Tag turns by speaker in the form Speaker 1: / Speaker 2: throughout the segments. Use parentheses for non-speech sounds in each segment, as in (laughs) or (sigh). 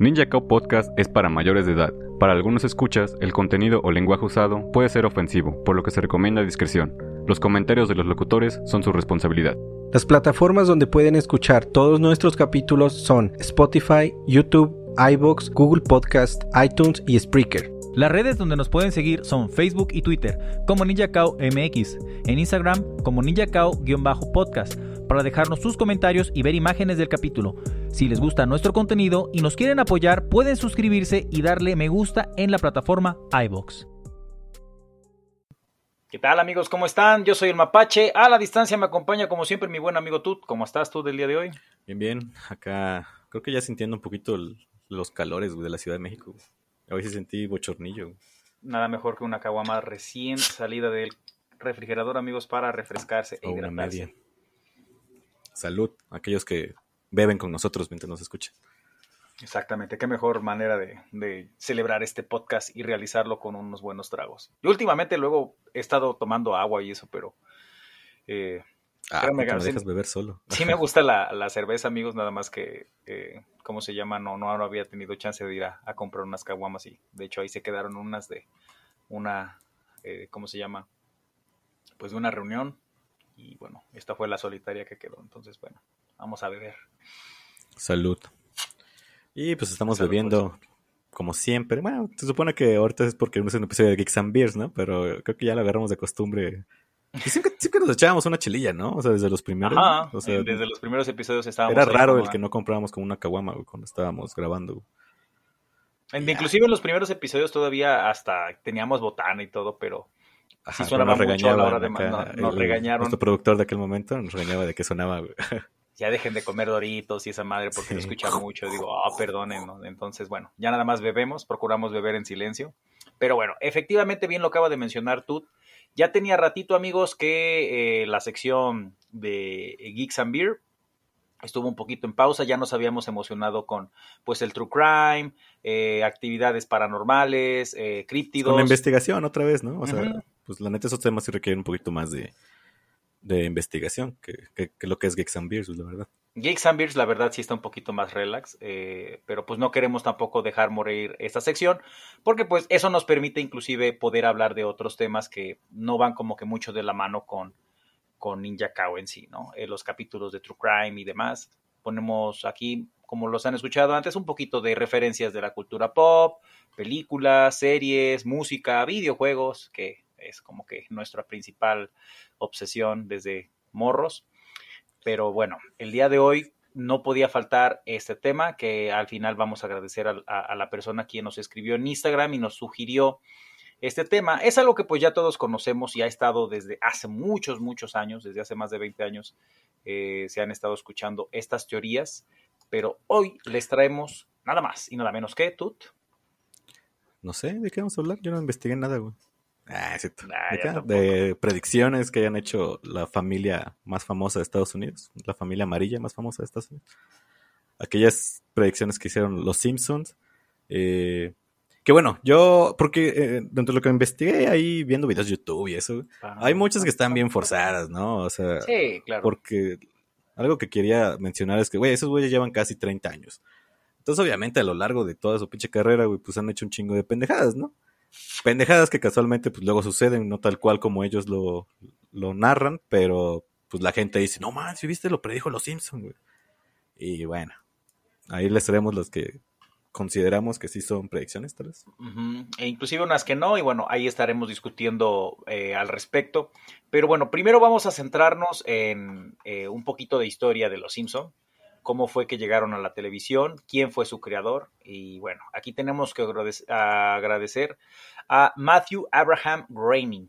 Speaker 1: Ninja Cow Podcast es para mayores de edad. Para algunos escuchas, el contenido o lenguaje usado puede ser ofensivo, por lo que se recomienda discreción. Los comentarios de los locutores son su responsabilidad.
Speaker 2: Las plataformas donde pueden escuchar todos nuestros capítulos son Spotify, YouTube, iBox, Google Podcast, iTunes y Spreaker.
Speaker 3: Las redes donde nos pueden seguir son Facebook y Twitter como NinjaCao MX, en Instagram como NinjaCao-podcast para dejarnos sus comentarios y ver imágenes del capítulo. Si les gusta nuestro contenido y nos quieren apoyar, pueden suscribirse y darle me gusta en la plataforma iBox. ¿Qué tal amigos? ¿Cómo están? Yo soy el Mapache. A la distancia me acompaña como siempre mi buen amigo Tut. ¿Cómo estás tú del día de hoy?
Speaker 1: Bien, bien. Acá creo que ya sintiendo un poquito los calores de la Ciudad de México. Hoy sí sentí bochornillo.
Speaker 3: Nada mejor que una caguama recién salida del refrigerador, amigos, para refrescarse e
Speaker 1: Una media salud a aquellos que beben con nosotros mientras nos escuchan.
Speaker 3: Exactamente, qué mejor manera de, celebrar este podcast y realizarlo con unos buenos tragos. Yo últimamente luego he estado tomando agua y eso, pero...
Speaker 1: Eh, ah, me dejas beber solo.
Speaker 3: Sí me gusta la, cerveza, amigos, nada más que, eh, ¿cómo se llama? No, no, había tenido chance de ir a, comprar unas caguamas y de hecho ahí se quedaron unas de una, eh, ¿cómo se llama? Pues de una reunión y bueno, esta fue la solitaria que quedó. Entonces, bueno, vamos a beber.
Speaker 1: Salud. Y pues estamos bebiendo como siempre. Bueno, se supone que ahorita es porque no es un episodio de Geeks and Beers, ¿no? Pero creo que ya lo agarramos de costumbre. Y siempre, nos echábamos una chelilla, ¿no? O sea, desde los primeros. o
Speaker 3: sea, desde los primeros episodios estábamos.
Speaker 1: Era raro el que no comprábamos como una caguama cuando estábamos grabando.
Speaker 3: Inclusive en los primeros episodios todavía hasta teníamos botana y todo, pero
Speaker 1: Así sonaba nos mucho a la hora de nos regañaron. Nuestro productor de aquel momento nos regañaba de que sonaba.
Speaker 3: Ya dejen de comer doritos y esa madre porque lo escucha (laughs) mucho. Digo, ah, perdonen. Entonces, bueno, ya nada más bebemos, procuramos beber en silencio. Pero bueno, efectivamente, bien lo acaba de mencionar tú. Ya tenía ratito, amigos, que eh, la sección de Geeks and Beer estuvo un poquito en pausa, ya nos habíamos emocionado con pues el true crime, eh, actividades paranormales, eh, críptidos. Con
Speaker 1: la investigación otra vez, ¿no? O sea, pues la neta esos temas sí requieren un poquito más de, investigación que, lo que es Geeks and Beers, la verdad.
Speaker 3: Geeks and Beers, la verdad, sí está un poquito más relax, eh, pero pues no queremos tampoco dejar morir esta sección, porque pues eso nos permite inclusive poder hablar de otros temas que no van como que mucho de la mano con, con Ninja Cow en sí, ¿no? Eh, los capítulos de True Crime y demás. Ponemos aquí, como los han escuchado antes, un poquito de referencias de la cultura pop, películas, series, música, videojuegos, que es como que nuestra principal obsesión desde morros. Pero bueno, el día de hoy no podía faltar este tema que al final vamos a agradecer a, la persona quien nos escribió en Instagram y nos sugirió este tema. Es algo que pues ya todos conocemos y ha estado desde hace muchos, muchos años, desde hace más de 20 años, eh, se han estado escuchando estas teorías, pero hoy les traemos nada más y nada menos que Tut.
Speaker 1: No sé, ¿de qué vamos a hablar? Yo no investigué nada, güey. Ah, ah, de predicciones que hayan hecho la familia más famosa de Estados Unidos, la familia amarilla más famosa de Estados Unidos. Aquellas predicciones que hicieron los Simpsons. Eh, que bueno, yo, porque eh, dentro de lo que investigué ahí viendo videos de YouTube y eso, hay muchas que están bien forzadas, ¿no? O sea,
Speaker 3: sí, claro.
Speaker 1: Porque algo que quería mencionar es que, güey, esos güeyes llevan casi 30 años. Entonces, obviamente, a lo largo de toda su pinche carrera, güey, pues han hecho un chingo de pendejadas, ¿no? Pendejadas que casualmente pues luego suceden, no tal cual como ellos lo, narran, pero pues la gente dice, no man, si viste lo predijo los Simpsons, güey. Y bueno, ahí les traemos los que consideramos que sí son predicciones, tal vez.
Speaker 3: E inclusive unas que no, y bueno, ahí estaremos discutiendo eh, al respecto. Pero bueno, primero vamos a centrarnos en eh, un poquito de historia de los Simpsons cómo fue que llegaron a la televisión, quién fue su creador. Y bueno, aquí tenemos que agradecer a Matthew Abraham Groening,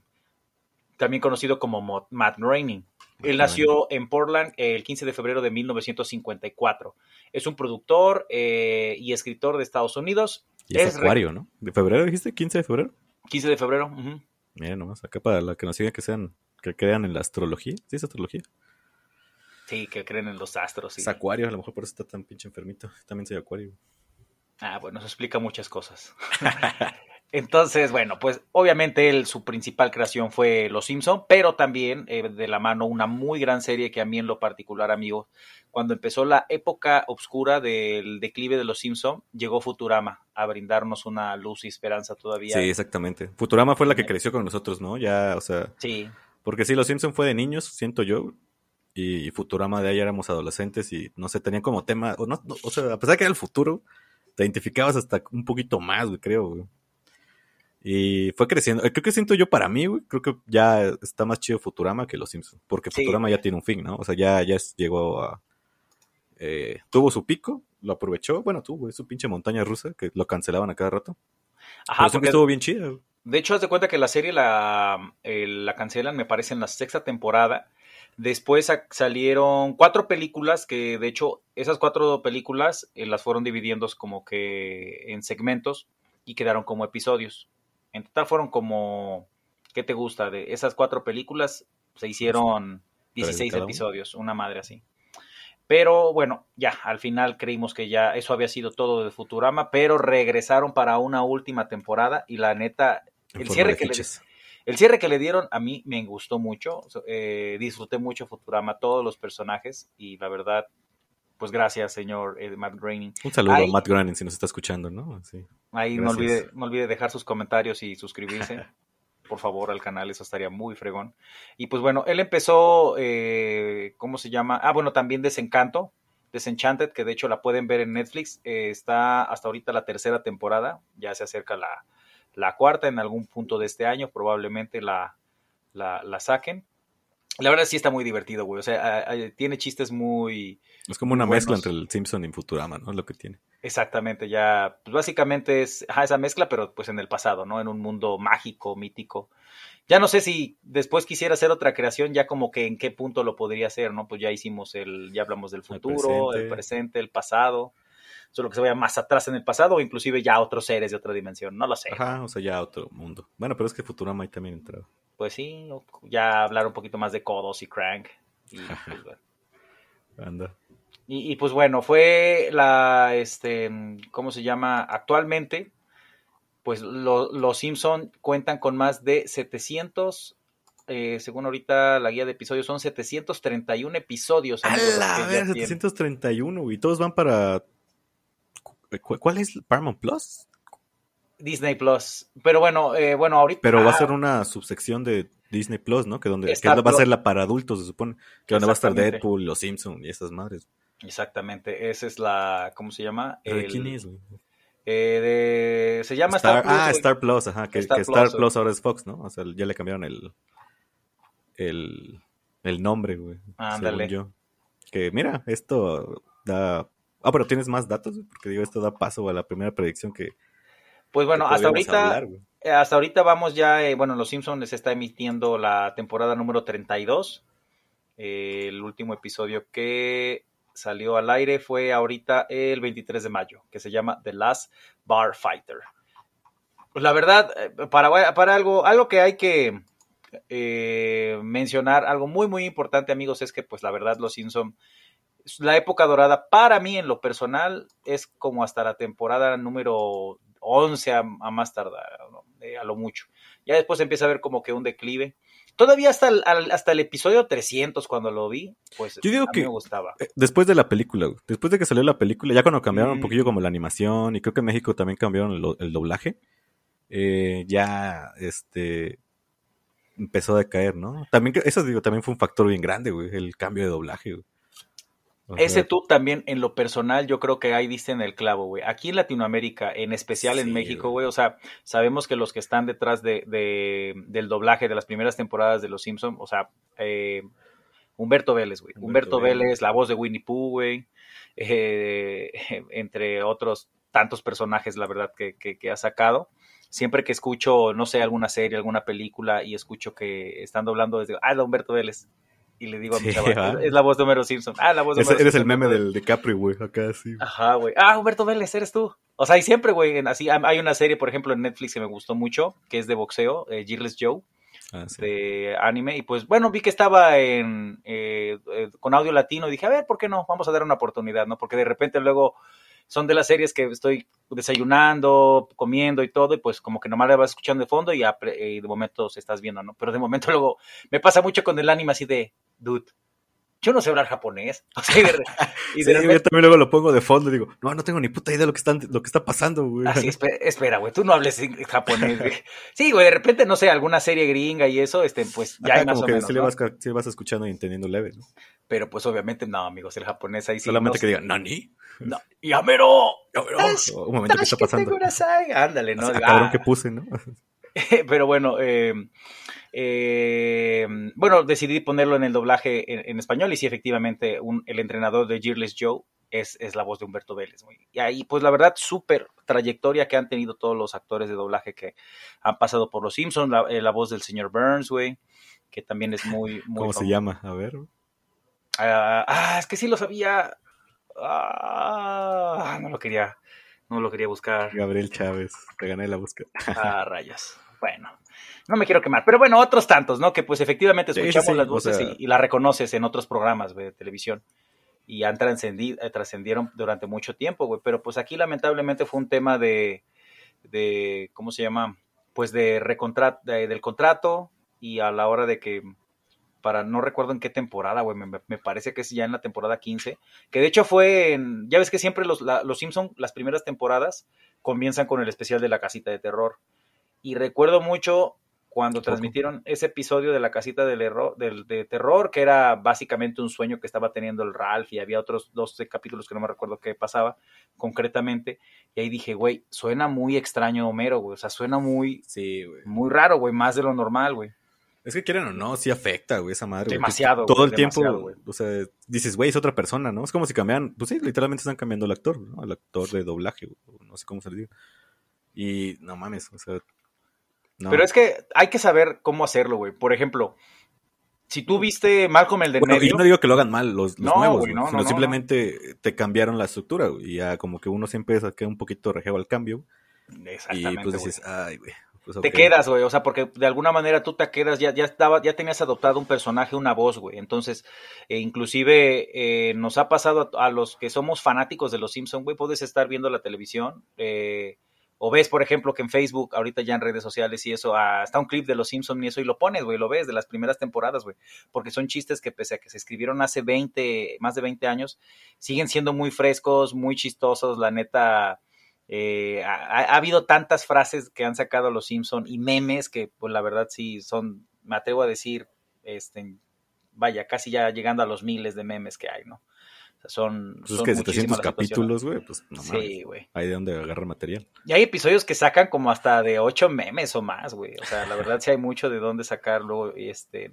Speaker 3: también conocido como Matt Groening. Él nació en Portland el 15 de febrero de 1954. Es un productor eh, y escritor de Estados Unidos.
Speaker 1: Y es, acuario, ¿no? ¿De febrero dijiste? ¿15 de febrero?
Speaker 3: 15 de febrero.
Speaker 1: Mira nomás, acá para la que nos siga que sean, que crean en la astrología. ¿Sí es astrología?
Speaker 3: Sí, que creen en los astros.
Speaker 1: Es acuario, a lo mejor por eso está tan pinche enfermito. También soy acuario.
Speaker 3: Ah, bueno, eso explica muchas cosas. (laughs) Entonces, bueno, pues obviamente él, su principal creación fue Los Simpson, pero también eh, de la mano una muy gran serie que a mí en lo particular, amigo, cuando empezó la época oscura del declive de Los Simpson, llegó Futurama a brindarnos una luz y esperanza todavía.
Speaker 1: Sí, exactamente. Futurama fue la que creció con nosotros, ¿no? Ya, o sea.
Speaker 3: Sí.
Speaker 1: Porque sí, Los Simpson fue de niños, siento yo, y Futurama de ahí éramos adolescentes y no sé, tenían como tema, o, no, o sea, a pesar de que era el futuro, te identificabas hasta un poquito más, güey, creo, güey. Y fue creciendo. Creo que siento yo para mí, güey, creo que ya está más chido Futurama que Los Simpsons. Porque Futurama ya tiene un fin, ¿no? O sea, ya, ya llegó a. Eh, tuvo su pico, lo aprovechó. Bueno, tuvo su pinche montaña rusa que lo cancelaban a cada rato. Ajá, porque estuvo bien chido.
Speaker 3: De hecho, haz de cuenta que la serie la, eh, la cancelan, me parece, en la sexta temporada. Después salieron cuatro películas que, de hecho, esas cuatro películas eh, las fueron dividiendo como que en segmentos y quedaron como episodios. En total fueron como, ¿qué te gusta? De esas cuatro películas se hicieron 16 episodios, una madre así. Pero bueno, ya, al final creímos que ya eso había sido todo de Futurama, pero regresaron para una última temporada y la neta, el cierre, que le, el cierre que le dieron a mí me gustó mucho, eh, disfruté mucho Futurama, todos los personajes y la verdad, pues gracias, señor eh, Matt Groening.
Speaker 1: Un saludo a Matt Groening si nos está escuchando, ¿no? Sí.
Speaker 3: Ahí no olvide, no olvide dejar sus comentarios y suscribirse, (laughs) por favor, al canal, eso estaría muy fregón. Y pues bueno, él empezó, eh, ¿cómo se llama? Ah, bueno, también Desencanto, Desenchanted, que de hecho la pueden ver en Netflix, eh, está hasta ahorita la tercera temporada, ya se acerca la, la cuarta en algún punto de este año, probablemente la, la, la saquen. La verdad sí está muy divertido, güey. O sea, tiene chistes muy.
Speaker 1: Es como una mezcla entre el Simpson y Futurama, ¿no? Lo que tiene.
Speaker 3: Exactamente, ya. Pues básicamente es esa mezcla, pero pues en el pasado, ¿no? En un mundo mágico, mítico. Ya no sé si después quisiera hacer otra creación, ya como que en qué punto lo podría hacer, ¿no? Pues ya hicimos el. Ya hablamos del futuro, el presente, el, pasado. Solo que se vaya más atrás en el pasado, o inclusive ya otros seres de otra dimensión, no lo sé.
Speaker 1: Ajá, o sea, ya otro mundo. Bueno, pero es que Futurama ahí también entraba
Speaker 3: pues sí, ya hablar un poquito más de Codos y Crank. Y, pues, (laughs)
Speaker 1: Anda.
Speaker 3: Y, pues bueno, fue la, este, ¿cómo se llama? Actualmente, pues los Simpson cuentan con más de 700, eh, según ahorita la guía de episodios, son 731 episodios.
Speaker 1: A la ver, 731, y todos van para... ¿Cuál es? ¿Paramount Plus?
Speaker 3: Disney Plus. Pero bueno, eh, bueno, ahorita.
Speaker 1: Pero va a ser una subsección de Disney Plus, ¿no? Que donde que va a ser la para adultos, se supone. Que donde va a estar Deadpool, los Simpsons y esas madres.
Speaker 3: Exactamente. Esa es la. ¿Cómo se llama?
Speaker 1: ¿De quién es, güey?
Speaker 3: Eh, de, se llama
Speaker 1: Star, Plus. Ah, Star Plus, ajá. Que Star, Plus, ahora es Fox, ¿no? O sea, ya le cambiaron el. El, el nombre, güey. Ándale. yo. Que mira, esto da. Ah, pero tienes más datos, porque digo, esto da paso a la primera predicción que
Speaker 3: pues bueno, hasta ahorita, eh, hasta ahorita vamos ya, eh, bueno, Los Simpsons les está emitiendo la temporada número 32. Eh, el último episodio que salió al aire fue ahorita el 23 de mayo, que se llama The Last Bar Fighter. Pues la verdad, para, para algo, algo que hay que mencionar, algo muy, muy importante, amigos, es que pues la verdad Los Simpsons la época dorada para mí en lo personal es como hasta la temporada número 11 a, más tardar, a lo mucho. Ya después empieza a ver como que un declive. Todavía hasta el, hasta el episodio 300 cuando lo vi, pues
Speaker 1: Yo digo que me gustaba. Eh, después de la película, después de que salió la película, ya cuando cambiaron un mm. poquillo como la animación, y creo que en México también cambiaron el, doblaje, eh, ya este empezó a decaer, ¿no? También, eso digo, también fue un factor bien grande, güey, el cambio de doblaje, güey.
Speaker 3: Ese tú también, en lo personal, yo creo que ahí diste en el clavo, güey. Aquí en Latinoamérica, en especial en México, güey, o sea, sabemos que los que están detrás de, del doblaje de las primeras temporadas de Los Simpsons, o sea, eh, Humberto Vélez, güey. Humberto, Vélez, la voz de Winnie Pooh, güey. Eh, (laughs) entre otros tantos personajes, la verdad, que, que, ha sacado. Siempre que escucho, no sé, alguna serie, alguna película y escucho que están doblando desde, ah, Humberto Vélez y le digo a mi chaval, (laughs) es la voz de Homero Simpson. Ah, la voz de
Speaker 1: Homero Eres el meme del DiCaprio, güey, acá sí.
Speaker 3: Ajá, güey. Ah, Humberto Vélez, eres tú. O sea, y siempre, güey, así, hay una serie, por ejemplo, en Netflix que me gustó mucho, que es de boxeo, eh, Joe. Ah, de anime y pues bueno vi que estaba en eh, eh, con audio latino y dije a ver por qué no vamos a dar una oportunidad no porque de repente luego son de las series que estoy desayunando, comiendo y todo, y pues como que nomás la vas escuchando de fondo y, de momento se estás viendo, ¿no? Pero de momento (laughs) luego me pasa mucho con el anime así de, dude, yo no sé hablar japonés. (laughs)
Speaker 1: y de, yo también luego lo pongo de fondo y digo, no, no tengo ni puta idea de lo que, están, lo que está pasando, güey.
Speaker 3: Así, (laughs) espera, güey, tú no hables japonés, güey. Sí, güey, de repente, no sé, alguna serie gringa y eso, este, pues ya hay más
Speaker 1: como
Speaker 3: o
Speaker 1: que
Speaker 3: menos,
Speaker 1: sí, le vas, sí vas escuchando y entendiendo leve, ¿no?
Speaker 3: Pero pues obviamente no, amigos, el japonés ahí sí.
Speaker 1: Solamente que digan, ¿nani?
Speaker 3: No, ¡Yamero! (laughs)
Speaker 1: ¡Yamero! Un momento, ¿qué está pasando?
Speaker 3: Ándale, ¿no?
Speaker 1: Ah, cabrón que puse, ¿no?
Speaker 3: Pero bueno, eh, eh, bueno, decidí ponerlo en el doblaje en, español y sí, efectivamente, el entrenador de Gearless Joe es, la voz de Humberto Vélez. Y ahí, pues la verdad, súper trayectoria que han tenido todos los actores de doblaje que han pasado por Los Simpsons, la, eh, voz del señor Burns, güey, que también es muy... muy
Speaker 1: ¿Cómo se llama? A ver.
Speaker 3: Ah, ah, es que sí lo sabía. Ah, no lo quería, no lo quería buscar.
Speaker 1: Gabriel Chávez, te gané la búsqueda.
Speaker 3: Ah, rayas. Bueno, no me quiero quemar, pero bueno, otros tantos, ¿no? Que pues efectivamente escuchamos las voces y, las reconoces en otros programas de televisión y han trascendido, eh, trascendieron durante mucho tiempo, güey. Pero pues aquí lamentablemente fue un tema de, de ¿cómo se llama? Pues de, recontrat, del contrato y a la hora de que para no recuerdo en qué temporada, güey, me, parece que es ya en la temporada 15, que de hecho fue en, ya ves que siempre los, los Simpson, las primeras temporadas, comienzan con el especial de la casita de terror. Y recuerdo mucho cuando transmitieron ese episodio de la casita del, error, del de terror, que era básicamente un sueño que estaba teniendo el Ralph y había otros 12 capítulos que no me recuerdo qué pasaba concretamente. Y ahí dije, güey, suena muy extraño Homero, güey. O sea, suena muy,
Speaker 1: sí, güey.
Speaker 3: muy raro, güey, más de lo normal, güey.
Speaker 1: Es que quieren o no, sí afecta, güey, esa madre.
Speaker 3: Demasiado.
Speaker 1: Todo el tiempo, o sea, dices, güey, es otra persona, ¿no? Es como si cambian, pues sí, literalmente están cambiando el actor, ¿no? El actor de doblaje, no sé cómo se le diga. Y no mames, o sea.
Speaker 3: Pero es que hay que saber cómo hacerlo, güey. Por ejemplo, si tú viste Malcolm el de bueno,
Speaker 1: yo no digo que lo hagan mal los, nuevos, no, sino simplemente te cambiaron la estructura, güey. Y ya como que uno siempre saca un poquito rejeo al cambio.
Speaker 3: Exactamente.
Speaker 1: Y pues dices, ay, güey.
Speaker 3: Pues, te quedas, güey, o sea, porque de alguna manera tú te quedas, ya, ya estaba, ya tenías adoptado un personaje, una voz, güey. Entonces, eh, inclusive eh, nos ha pasado a, los que somos fanáticos de los Simpsons, güey, puedes estar viendo la televisión, eh, o ves, por ejemplo, que en Facebook, ahorita ya en redes sociales y eso, está un clip de los Simpsons y eso, y lo pones, güey, lo ves de las primeras temporadas, güey, porque son chistes que pese a que se escribieron hace 20, más de 20 años, siguen siendo muy frescos, muy chistosos, la neta eh, ha, habido tantas frases que han sacado los Simpson y memes que, pues la verdad sí son, me atrevo a decir, este, vaya, casi ya llegando a los miles de memes que hay, ¿no? O sea, son,
Speaker 1: pues es que 700 capítulos, güey, pues no Sí, güey. Hay de dónde agarrar material.
Speaker 3: Y hay episodios que sacan como hasta de 8 memes o más, güey. O sea, la verdad sí hay mucho de dónde sacar luego este,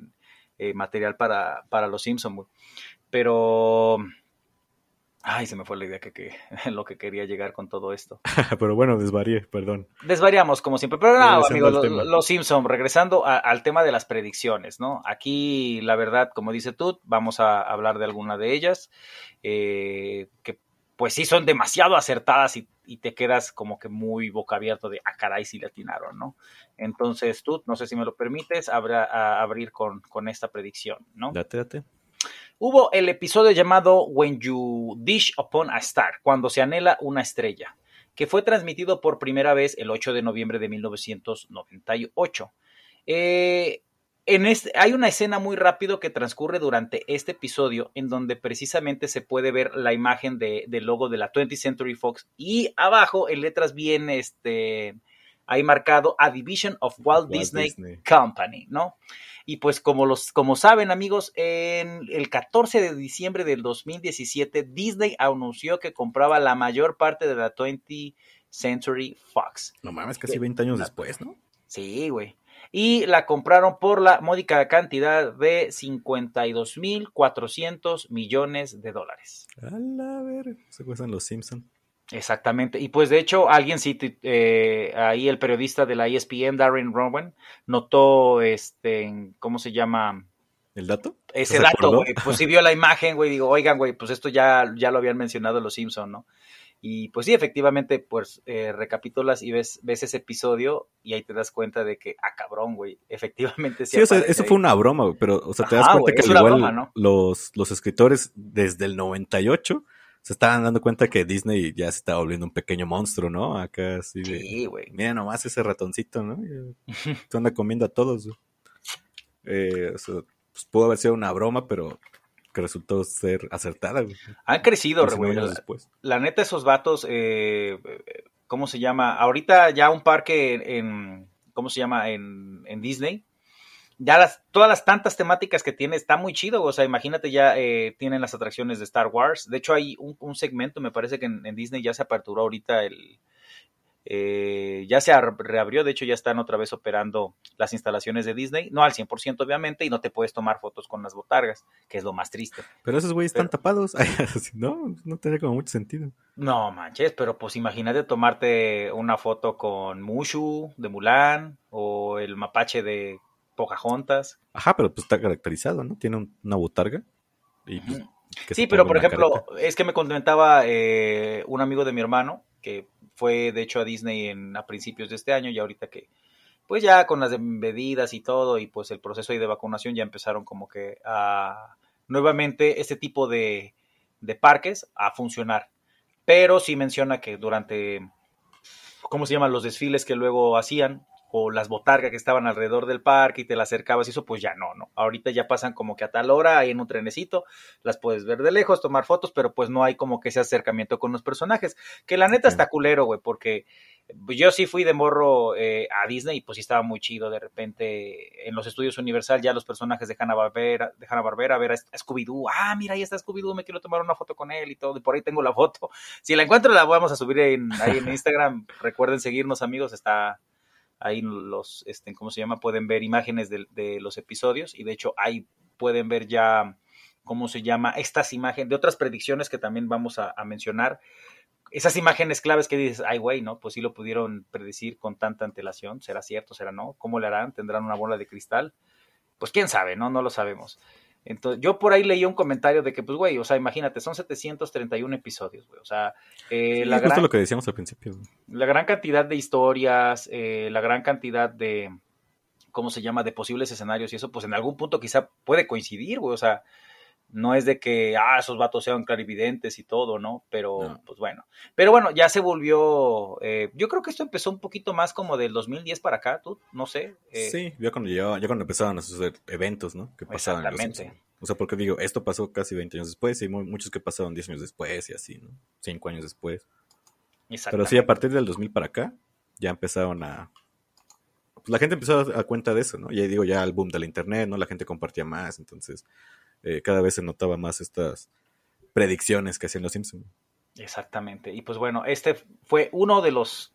Speaker 3: eh, material para, para los Simpson, güey. Pero Ay, se me fue la idea que, que (laughs) lo que quería llegar con todo esto. (laughs)
Speaker 1: pero bueno, desvarié, perdón.
Speaker 3: Desvariamos como siempre. Pero no, amigos, los Simpson, regresando al tema de las predicciones, ¿no? Aquí, la verdad, como dice tú, vamos a hablar de alguna de ellas, eh, que pues sí son demasiado acertadas y, te quedas como que muy boca abierto de, ah, caray, si le atinaron, ¿no? Entonces tú, no sé si me lo permites, abra, a abrir con, con esta predicción, ¿no?
Speaker 1: Date, date.
Speaker 3: Hubo el episodio llamado When You Dish Upon a Star, cuando se anhela una estrella, que fue transmitido por primera vez el 8 de noviembre de 1998. Eh, este, hay una escena muy rápido que transcurre durante este episodio en donde precisamente se puede ver la imagen de, del logo de la 20th Century Fox y abajo en letras bien este, ahí marcado A Division of Walt, Disney, Company, ¿no? Y pues como, los, como saben amigos, en el 14 de diciembre del 2017 Disney anunció que compraba la mayor parte de la 20th Century Fox.
Speaker 1: No mames, casi 20 años después, ¿no?
Speaker 3: Sí, güey. Y la compraron por la módica cantidad de 52.400 millones de dólares.
Speaker 1: A la ver, se cuestan los Simpsons.
Speaker 3: Exactamente. Y pues de hecho, alguien sí, eh, ahí el periodista de la ESPN, Darren Rowan, notó, este, ¿cómo se llama?
Speaker 1: ¿El dato?
Speaker 3: Ese dato, güey. Pues sí vio la imagen, güey. Digo, oigan, güey, pues esto ya, ya lo habían mencionado los Simpson, ¿no? Y pues sí, efectivamente, pues eh, recapitulas y ves, ves ese episodio y ahí te das cuenta de que, ah, cabrón, güey, efectivamente
Speaker 1: sí. Sí, o sea, eso fue una broma, güey, pero, o sea, te das cuenta que al igual los, los escritores desde el 98 se estaban dando cuenta que Disney ya se estaba volviendo un pequeño monstruo, ¿no? Acá así de. Sí, güey. Mira nomás ese ratoncito, ¿no? (laughs) Se anda comiendo a todos. Eh, o sea, pues pudo haber sido una broma, pero que resultó ser acertada. Güey.
Speaker 3: Han crecido, güey. La, la, neta, esos vatos, eh, ¿cómo se llama? Ahorita ya un parque en, ¿cómo se llama? En, en Disney. Ya las, todas las tantas temáticas que tiene, está muy chido. O sea, imagínate, ya eh, tienen las atracciones de Star Wars. De hecho, hay un, segmento, me parece que en, en, Disney ya se aperturó ahorita el, eh, ya se reabrió, de hecho ya están otra vez operando las instalaciones de Disney, no al 100% obviamente, y no te puedes tomar fotos con las botargas, que es lo más triste.
Speaker 1: Pero esos güeyes están tapados, (laughs) no, no tiene como mucho sentido.
Speaker 3: No manches, pero pues imagínate tomarte una foto con Mushu de Mulan o el mapache de Pocahontas.
Speaker 1: Ajá, pero pues está caracterizado, ¿no? Tiene una botarga. Y, pues,
Speaker 3: sí, pero por ejemplo, es que me comentaba eh, un amigo de mi hermano que fue de hecho a Disney en, a principios de este año y ahorita que pues ya con las medidas y todo y pues el proceso de vacunación ya empezaron como que a nuevamente este tipo de, de parques a funcionar. Pero sí menciona que durante, ¿cómo se llaman? Los desfiles que luego hacían, o las botargas que estaban alrededor del parque y te las acercabas y eso, pues ya no, no. Ahorita ya pasan como que a tal hora, ahí en un trenecito, las puedes ver de lejos, tomar fotos, pero pues no hay como que ese acercamiento con los personajes. Que la neta está culero, güey, porque yo sí fui de morro eh, a Disney y pues sí estaba muy chido de repente en los estudios Universal ya los personajes de Hanna-Barbera, de Hanna-Barbera, ver a Scooby-Doo, ah, mira, ahí está Scooby-Doo, me quiero tomar una foto con él y todo, y por ahí tengo la foto. Si la encuentro la vamos a subir en, ahí en Instagram, (laughs) recuerden seguirnos amigos, está ahí los, este, ¿cómo se llama? Pueden ver imágenes de, los episodios y de hecho ahí pueden ver ya, ¿cómo se llama? Estas imágenes de otras predicciones que también vamos a, mencionar. Esas imágenes claves que dices, ay, güey, ¿no? Pues sí lo pudieron predecir con tanta antelación. ¿Será cierto? ¿Será no? ¿Cómo le harán? ¿Tendrán una bola de cristal? Pues quién sabe, ¿no? No lo sabemos. Entonces, yo por ahí leí un comentario de que, pues, güey, o sea, imagínate, son 731 episodios, güey. O sea,
Speaker 1: eh, la gran, lo que decíamos al principio.
Speaker 3: La gran cantidad de historias, eh, la gran cantidad de, ¿cómo se llama?, de posibles escenarios y eso, pues en algún punto quizá puede coincidir, güey. O sea, no es de que, ah, esos vatos sean clarividentes y todo, ¿no? Pero, pues bueno. Pero bueno, ya se volvió, eh, yo creo que esto empezó un poquito más como del 2010 para acá, tú, no sé.
Speaker 1: Eh. sí, ya cuando, ya, cuando empezaban a suceder eventos, ¿no? Que pasaban. Exactamente. o sea, porque digo, esto pasó casi 20 años después y muchos que pasaron 10 años después y así, ¿no? 5 años después. Pero sí, a partir del 2000 para acá, ya empezaron a... Pues la gente empezó a dar cuenta de eso, ¿no? Y ahí digo, ya el boom de la internet, ¿no? La gente compartía más, entonces eh, cada vez se notaba más estas predicciones que hacían los Simpsons.
Speaker 3: Exactamente. Y pues bueno, este fue uno de los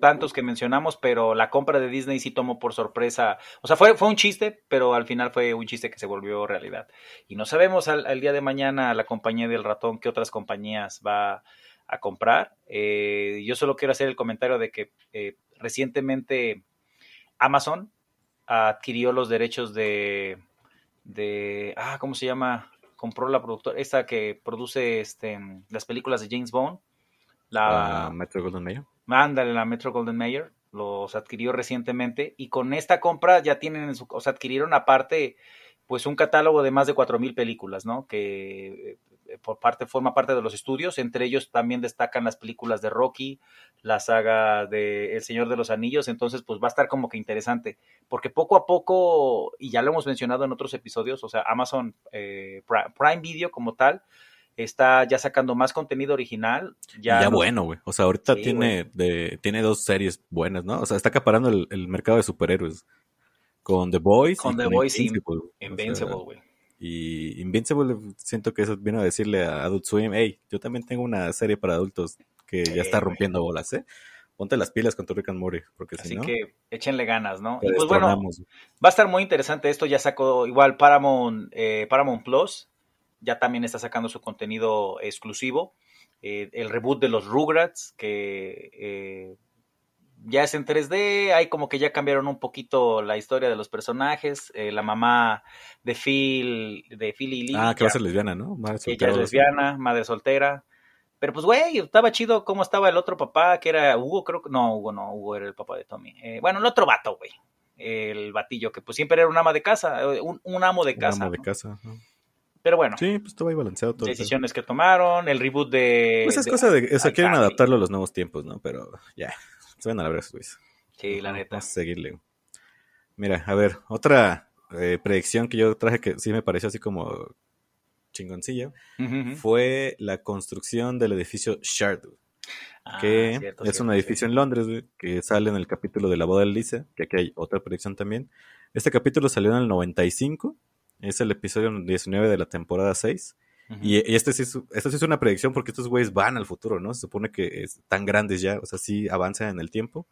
Speaker 3: tantos que mencionamos, pero la compra de Disney sí tomó por sorpresa. O sea, fue, fue un chiste, pero al final fue un chiste que se volvió realidad. Y no sabemos al, día de mañana la compañía del ratón qué otras compañías va a comprar. Eh, yo solo quiero hacer el comentario de que eh, recientemente Amazon adquirió los derechos de de, ah, ¿cómo se llama? Compró la productora, esta que produce este, las películas de James Bond.
Speaker 1: La, Metro Golden Mayer.
Speaker 3: Mándale, la Metro Golden Mayer. Los adquirió recientemente y con esta compra ya tienen, en su, o sea, adquirieron aparte pues un catálogo de más de 4.000 películas, ¿no? Que eh, por parte, forma parte de los estudios, entre ellos también destacan las películas de Rocky, la saga de El Señor de los Anillos, entonces pues va a estar como que interesante, porque poco a poco, y ya lo hemos mencionado en otros episodios, o sea, Amazon eh, Prime Video como tal, está ya sacando más contenido original.
Speaker 1: Ya, bueno, güey. O sea, ahorita tiene, de, tiene dos series buenas, ¿no? O sea, está acaparando el, mercado de superhéroes. Con The Boys.
Speaker 3: Con The Boys y Invincible, güey.
Speaker 1: Y Invincible siento que eso viene a decirle a Adult Swim, hey, yo también tengo una serie para adultos que ya está rompiendo bolas, ¿eh? Ponte las pilas con tu Rick and Morty, porque
Speaker 3: Así que échenle ganas, ¿no? Y pues bueno, va a estar muy interesante esto, ya sacó igual Paramount, eh, Paramount Plus, ya también está sacando su contenido exclusivo, eh, el reboot de los Rugrats, que eh, ya es en 3D, hay como que ya cambiaron un poquito la historia de los personajes, eh, la mamá de Phil, de Phil y Lee.
Speaker 1: Ah, que va a ser lesbiana, ¿no?
Speaker 3: ella es lesbiana, madre soltera. Pero pues, güey, estaba chido cómo estaba el otro papá, que era Hugo, creo que. No, Hugo no, Hugo era el papá de Tommy. Eh, bueno, el otro vato, güey. El batillo, que pues siempre era un ama de casa, eh, un, amo de casa.
Speaker 1: Un amo de casa.
Speaker 3: Pero bueno.
Speaker 1: Sí, pues estaba ahí balanceado todo.
Speaker 3: Decisiones que tomaron, el reboot de.
Speaker 1: Pues es cosa de. O sea, quieren adaptarlo a los nuevos tiempos, ¿no? Pero ya. Se van a la verdad, Luis.
Speaker 3: Sí, la neta.
Speaker 1: Vamos a seguirle. Mira, a ver, otra eh, predicción que yo traje que sí me pareció así como chingoncilla fue la construcción del edificio Shard. Ah, que es un edificio en Londres que sale en el capítulo de la boda de Lisa, que aquí hay otra predicción también. Este capítulo salió en el 95, es el episodio 19 de la temporada 6. Y, este, sí es, sí es una predicción porque estos güeyes van al futuro, ¿no? Se supone que están grandes ya, o sea, sí avanzan en el tiempo.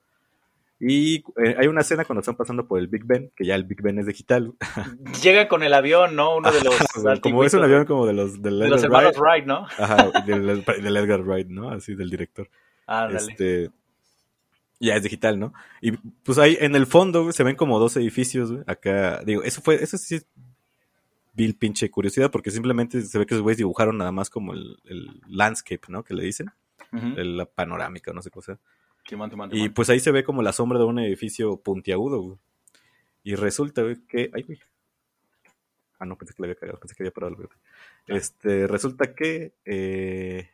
Speaker 1: Y eh, hay una escena cuando están pasando por el Big Ben, que ya el Big Ben es digital.
Speaker 3: Llegan con el avión, ¿no? Uno de los.
Speaker 1: como es un avión como de los.
Speaker 3: Del de los hermanos Wright, ¿no?
Speaker 1: Ajá, del, del, Edgar Wright, ¿no? Así del director.
Speaker 3: Ah, dale.
Speaker 1: Este, ya es digital, ¿no? Y pues ahí en el fondo se ven como dos edificios, güey. Acá, digo, eso fue, eso sí vil pinche curiosidad, porque simplemente se ve que los güeyes dibujaron nada más como el, landscape, ¿no? Que le dicen. La panorámica, no sé cómo sea y pues ahí se ve como la sombra de un edificio puntiagudo, Y resulta, que. Ay, güey. Ah, no, pensé que le había cagado, pensé que había parado el Este, resulta que eh,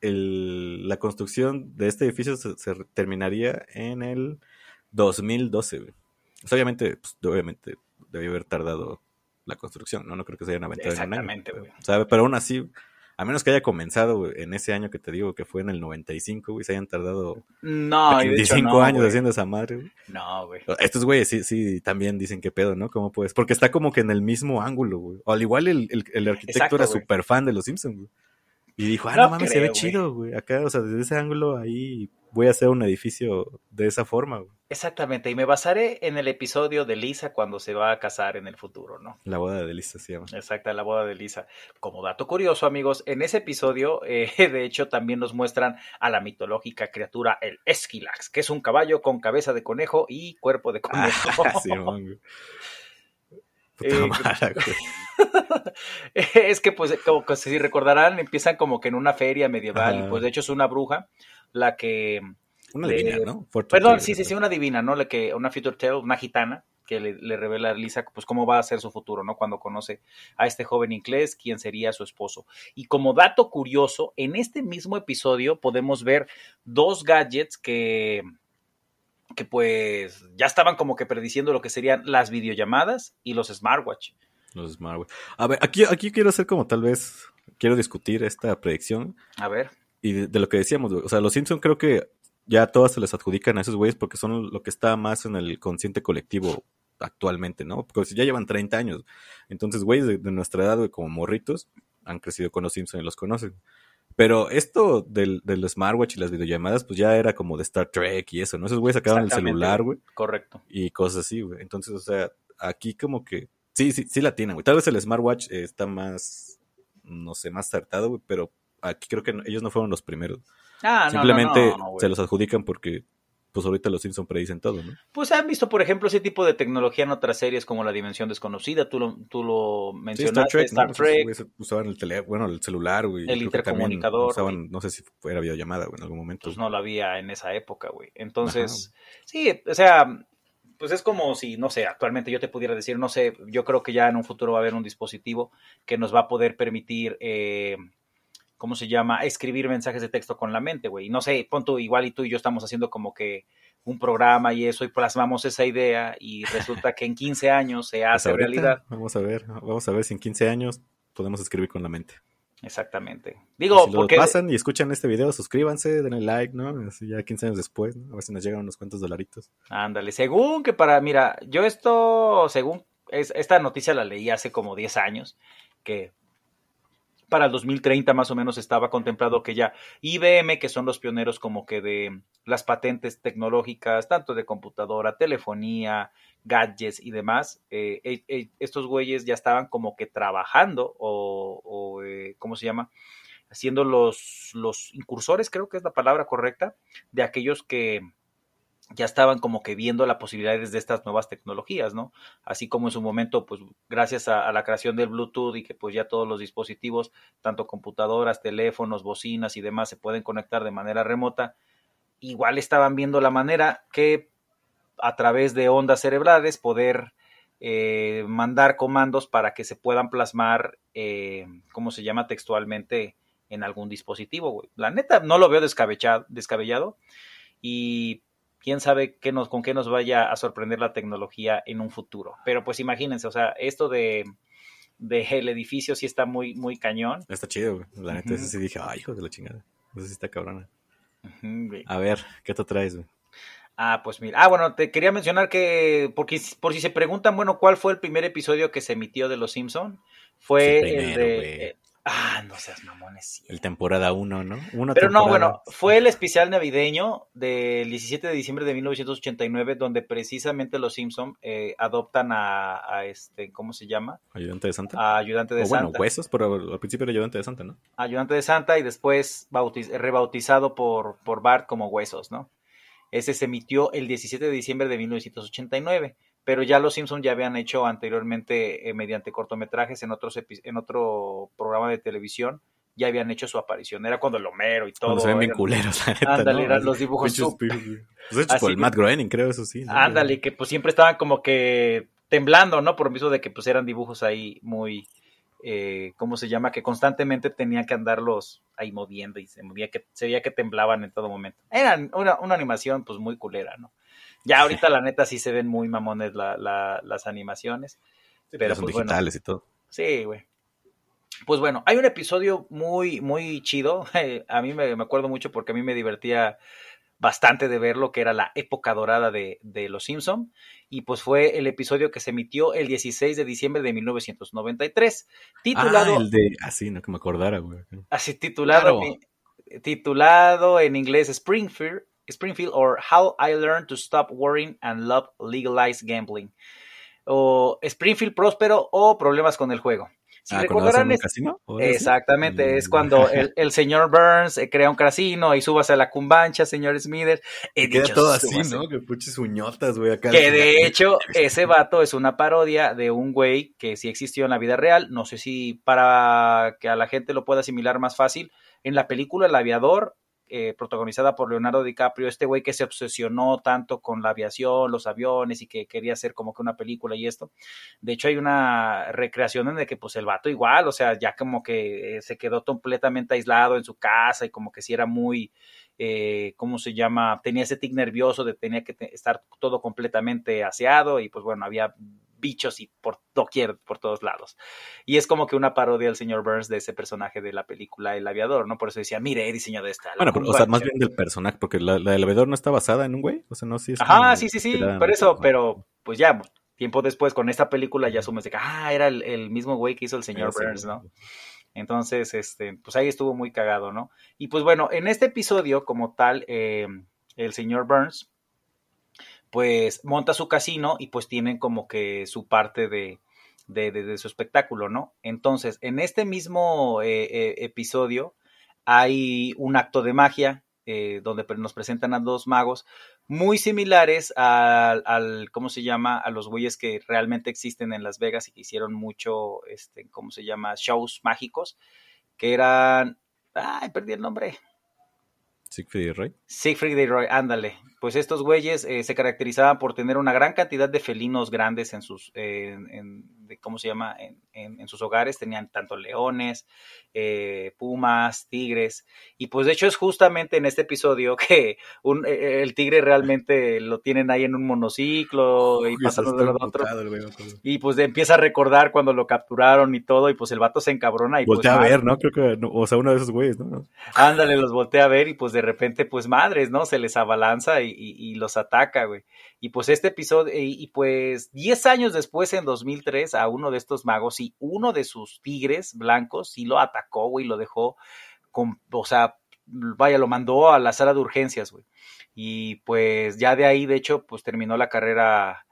Speaker 1: la construcción de este edificio se, terminaría en el 2012, güey. obviamente, pues, obviamente debió haber tardado la construcción, ¿no? No creo que se hayan aventado en un año.
Speaker 3: Exactamente, güey.
Speaker 1: Pero aún así, a menos que haya comenzado en ese año que te digo que fue en el 95, güey, se hayan tardado
Speaker 3: no,
Speaker 1: 25 años haciendo esa madre, güey.
Speaker 3: No, güey.
Speaker 1: Estos güeyes sí, sí, también dicen que pedo, ¿no? ¿Cómo puedes? Porque está como que en el mismo ángulo, güey. O al igual el, el, arquitecto era súper fan de los Simpsons, güey. Y dijo, ah, no, mames, se ve chido, güey. Acá, o sea, desde ese ángulo ahí voy a hacer un edificio de esa forma, güey.
Speaker 3: Exactamente, y me basaré en el episodio de Lisa cuando se va a casar en el futuro, ¿no?
Speaker 1: La boda de Lisa se llama.
Speaker 3: Exacto, la boda de Lisa. Como dato curioso, amigos, en ese episodio, eh, (laughs) de hecho, también nos muestran a la mitológica criatura, el Esquilax, que es un caballo con cabeza de conejo y cuerpo de conejo.
Speaker 1: Ah, (laughs) sí, güey.
Speaker 3: Eh, (laughs) es que, pues, como que si recordarán, empiezan como que en una feria medieval, y pues de hecho es una bruja la que...
Speaker 1: Una divina, ¿no?
Speaker 3: perdón, sí, sí, sí, una divina, ¿no? La que, una future tale, una gitana, que le, revela a Lisa pues cómo va a ser su futuro, ¿no? Cuando conoce a este joven inglés, quien sería su esposo. Y como dato curioso, en este mismo episodio podemos ver dos gadgets que que pues ya estaban como que prediciendo lo que serían las videollamadas y los smartwatch.
Speaker 1: Los smartwatch. A ver, aquí, aquí quiero hacer como tal vez, quiero discutir esta predicción.
Speaker 3: A ver.
Speaker 1: Y de, lo que decíamos, O sea, los Simpsons creo que ya todas se les adjudican a esos güeyes porque son lo que está más en el consciente colectivo actualmente, ¿no? Porque ya llevan 30 años. Entonces, güeyes de, nuestra edad, como morritos, han crecido con los Simpsons y los conocen. Pero esto del, del, smartwatch y las videollamadas, pues ya era como de Star Trek y eso, ¿no? Esos güeyes sacaban el celular, güey.
Speaker 3: Correcto.
Speaker 1: Y cosas así, güey. Entonces, o sea, aquí como que sí, sí, sí la tienen, güey. Tal vez el smartwatch está más, no sé, más acertado, güey, pero aquí creo que ellos no fueron los primeros.
Speaker 3: Ah,
Speaker 1: Simplemente
Speaker 3: no,
Speaker 1: se los adjudican porque pues ahorita los Simpsons predicen todo, ¿no?
Speaker 3: Pues han visto, por ejemplo, ese tipo de tecnología en otras series como La Dimensión Desconocida, tú lo, tú lo mencionaste,
Speaker 1: Star Trek. usaban el teléfono, bueno, el celular, güey.
Speaker 3: El intercomunicador.
Speaker 1: Usaban, no sé si era videollamada, güey, en algún momento.
Speaker 3: Pues no lo había en esa época, güey. Entonces, sí, o sea, pues es como si, no sé, actualmente yo te pudiera decir, no sé, yo creo que ya en un futuro va a haber un dispositivo que nos va a poder permitir... Eh, ¿cómo se llama? Escribir mensajes de texto con la mente, güey. No sé, pon tú, igual y tú y yo estamos haciendo como que un programa y eso y plasmamos esa idea y (laughs) resulta que en 15 años se pues hace realidad.
Speaker 1: Vamos a ver, vamos a ver si en 15 años podemos escribir con la mente.
Speaker 3: Exactamente. Digo,
Speaker 1: si porque... lo pasan y escuchan este video, suscríbanse, denle like, ¿no? Así ya 15 años después, ¿no? A ver si nos llegan unos cuantos dolaritos.
Speaker 3: Ándale, según que para, mira, yo esto, según, es, esta noticia la leí hace como 10 años, que para el 2030 más o menos estaba contemplado que ya IBM, que son los pioneros como que de las patentes tecnológicas, tanto de computadora, telefonía, gadgets y demás, eh, eh, eh, estos güeyes ya estaban como que trabajando o, ¿cómo se llama? Haciendo los, los incursores, creo que es la palabra correcta, de aquellos que ya estaban como que viendo las posibilidades de estas nuevas tecnologías, ¿no? Así como en su momento, pues gracias a, la creación del Bluetooth y que pues ya todos los dispositivos, tanto computadoras, teléfonos, bocinas y demás, se pueden conectar de manera remota, igual estaban viendo la manera que a través de ondas cerebrales poder eh, mandar comandos para que se puedan plasmar, eh, ¿cómo se llama textualmente? en algún dispositivo. La neta, no lo veo descabellado y quién sabe qué nos, con qué nos vaya a sorprender la tecnología en un futuro. Pero pues imagínense, o sea, esto de, de el edificio sí está muy, muy cañón.
Speaker 1: Está chido, güey. La neta, sí dije, ay, hijo de la chingada. Eso sí está cabrona. a ver, ¿qué te traes, güey?
Speaker 3: Ah, pues mira. Ah, bueno, te quería mencionar que, porque por si se preguntan, bueno, ¿cuál fue el primer episodio que se emitió de Los Simpson? Fue el de Ah, no seas mamones.
Speaker 1: El temporada 1, ¿no?
Speaker 3: Pero no, bueno, fue el especial navideño del 17 de diciembre de 1989, donde precisamente los Simpson eh, adoptan a, este, ¿cómo se llama?
Speaker 1: Ayudante de Santa.
Speaker 3: A ayudante de
Speaker 1: o,
Speaker 3: Santa.
Speaker 1: Bueno, huesos, pero al principio era ayudante de Santa, ¿no?
Speaker 3: Ayudante de Santa y después rebautizado por, por Bart como huesos, ¿no? Ese se emitió el 17 de diciembre de 1989 pero ya los Simpsons ya habían hecho anteriormente eh, mediante cortometrajes en otros en otro programa de televisión ya habían hecho su aparición. Era cuando el Homero y todo.
Speaker 1: Cuando se ven bien culeros,
Speaker 3: Ándale, eran los dibujos.
Speaker 1: Pues hecho por el Matt Groening, creo, eso sí.
Speaker 3: Ándale, que pues siempre estaban como que temblando, ¿no? Por visto de que pues eran dibujos ahí muy, eh, ¿cómo se llama? Que constantemente tenían que andarlos ahí moviendo y se movía que se veía que temblaban en todo momento. Eran una, una animación pues muy culera, ¿no? Ya ahorita la neta sí se ven muy mamones las animaciones. pero
Speaker 1: son
Speaker 3: pues,
Speaker 1: digitales y todo.
Speaker 3: Sí, güey. Pues bueno, hay un episodio muy, muy chido. (laughs) a mí me, acuerdo mucho porque a mí me divertía bastante de verlo, que era la época dorada de, Los Simpson. Y pues fue el episodio que se emitió el 16 de diciembre de 1993. Titulado.
Speaker 1: Ah, el de. Así, no que me acordara, güey.
Speaker 3: Así titulado. Titulado en inglés Springfield, Springfield or How I Learned to Stop Worrying and Love Legalized Gambling. O Springfield Próspero o Problemas con el Juego.
Speaker 1: Si ah, recordarán, es... casino?
Speaker 3: Exactamente, es mm. cuando (laughs) el, señor Burns eh, crea un casino y subas a la cumbancha, señor Smithers.
Speaker 1: Queda todo así, ¿no? Que puches uñotas, güey, acá.
Speaker 3: Que de hecho, ese vato es una parodia de un güey que sí existió en la vida real. No sé si para que a la gente lo pueda asimilar más fácil. En la película El Aviador, eh, protagonizada por Leonardo DiCaprio, este güey que se obsesionó tanto con la aviación, los aviones y que quería hacer como que una película y esto. De hecho, hay una recreación en la que pues el vato igual, o sea, ya como que eh, se quedó completamente aislado en su casa y como que si era muy, eh, ¿cómo se llama? Tenía ese tic nervioso de tenía que estar todo completamente aseado y pues bueno, había bichos y por doquier, por todos lados. Y es como que una parodia del señor Burns de ese personaje de la película El Aviador, ¿no? Por eso decía, mire, he diseñado esta.
Speaker 1: Bueno, o sea, más bien del personaje, porque la, del Aviador no está basada en un güey, o sea, no, sí es
Speaker 3: Ajá, sí, sí, sí, por eso, pero pues ya, tiempo después con esta película ya asumes de que, ah, era el, mismo güey que hizo el señor Burns, ¿no? Entonces, este, pues ahí estuvo muy cagado, ¿no? Y pues bueno, en este episodio como tal, eh, el señor Burns pues monta su casino y pues tienen como que su parte de, de, su espectáculo, ¿no? Entonces, en este mismo eh, eh, episodio hay un acto de magia eh, donde nos presentan a dos magos muy similares al, al, ¿cómo se llama? A los güeyes que realmente existen en Las Vegas y que hicieron mucho, este, ¿cómo se llama? Shows mágicos, que eran, ay, perdí el nombre,
Speaker 1: Siegfried y Roy.
Speaker 3: Siegfried y Roy, ándale. Pues estos güeyes eh, se caracterizaban por tener una gran cantidad de felinos grandes en sus, en, ¿cómo se llama? En, en, sus hogares. Tenían tanto leones, eh, pumas, tigres. Y pues de hecho es justamente en este episodio (laughs) que un, eh, el tigre realmente lo tienen ahí en un monociclo y pasando de uno otro. y pues empieza a recordar cuando lo capturaron y todo. Y pues el vato se encabrona. Y
Speaker 1: pues voltea
Speaker 3: a
Speaker 1: ver, ¿no? Creo que, o sea, uno de esos güeyes, ¿no?
Speaker 3: Ándale, los voltea a ver y pues de repente, pues madres, ¿no? Se les abalanza y, y, los ataca, güey. Y pues este episodio, y, pues 10 años después, en 2003, a uno de estos magos y uno de sus tigres blancos sí lo atacó, güey, lo dejó, con, o sea, vaya, lo mandó a la sala de urgencias, güey. Y pues ya de ahí, de hecho, pues terminó la carrera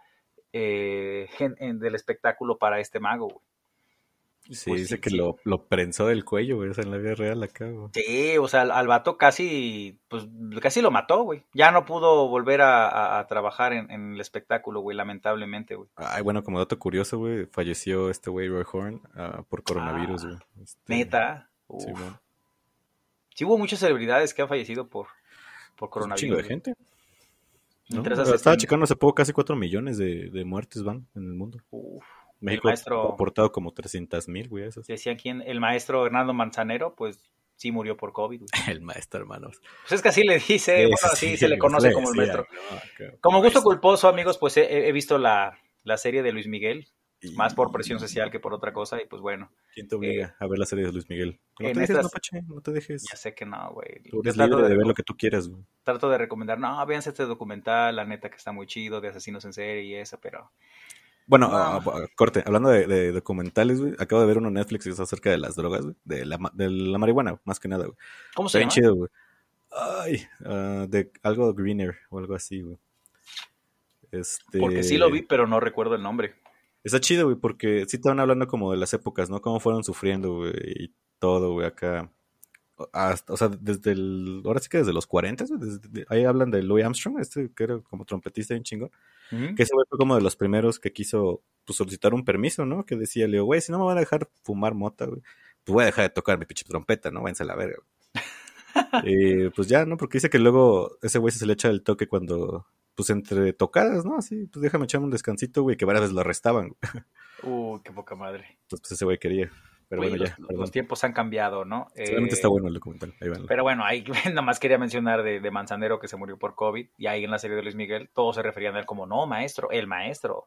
Speaker 3: eh, del espectáculo para este mago, güey.
Speaker 1: Sí, pues dice que Lo, lo, prensó del cuello, güey, o sea, en la vida real acá, güey.
Speaker 3: Sí, o sea, al, vato casi, pues, casi lo mató, güey. Ya no pudo volver a, trabajar en, el espectáculo, güey, lamentablemente, güey.
Speaker 1: Ay, bueno, como dato curioso, güey, falleció este güey Roy Horn ah, por coronavirus, güey. Este,
Speaker 3: neta. Sí, Sí hubo muchas celebridades que han fallecido por, por coronavirus.
Speaker 1: Un de gente. Estaba checando hace poco, casi 4 millones de, de muertes van en el mundo. Uf. México ha aportado como 300 mil, güey.
Speaker 3: Decía quién, el maestro Hernando Manzanero, pues sí murió por COVID. (laughs)
Speaker 1: El maestro, hermanos.
Speaker 3: Pues es que así le dice, bueno, así se le conoce como el maestro. como gusto culposo, amigos, pues he, visto la, la, serie de Luis Miguel, más por presión social que por otra cosa, y pues bueno.
Speaker 1: ¿Quién te obliga eh, a ver la serie de Luis Miguel? No te dejes, no, Pache, no te dejes.
Speaker 3: Ya sé que no, güey.
Speaker 1: Tú eres libre de, ver lo que tú quieras, güey.
Speaker 3: Trato de recomendar, no, véanse este documental, la neta que está muy chido, de asesinos en serie y eso, pero
Speaker 1: bueno, ah, ah, corte, hablando de, documentales, güey, acabo de ver uno en Netflix que es acerca de las drogas, güey, de la, de la marihuana, más que nada, güey.
Speaker 3: ¿Cómo se llama?
Speaker 1: chido, güey. Ay, uh, de algo greener o algo así, güey. Este...
Speaker 3: Porque sí lo vi, pero no recuerdo el nombre.
Speaker 1: Está chido, güey, porque sí estaban hablando como de las épocas, ¿no? Cómo fueron sufriendo, güey, y todo, güey, acá. O sea, desde el. Ahora sí que desde los 40, desde, ahí hablan de Louis Armstrong, este que era como trompetista en chingón. Que ese güey fue como de los primeros que quiso pues, solicitar un permiso, ¿no? Que decía, Leo, güey, si no me van a dejar fumar mota, güey, pues voy a dejar de tocar mi pinche trompeta, ¿no? Váyanse a la verga, (laughs) y pues ya, ¿no? Porque dice que luego ese güey se le echa el toque cuando, pues entre tocadas, ¿no? Así, pues déjame echarme un descansito, güey, que varias veces lo arrestaban.
Speaker 3: Uh, qué poca madre.
Speaker 1: Entonces, pues ese güey quería. Pero bueno,
Speaker 3: ya. Los, tiempos han cambiado, ¿no?
Speaker 1: Realmente está eh, bueno el documental. Ahí
Speaker 3: Pero bueno, ahí (laughs) nada más quería mencionar de, Manzanero que se murió por COVID. Y ahí en la serie de Luis Miguel, todos se referían a él como, no, maestro, el maestro.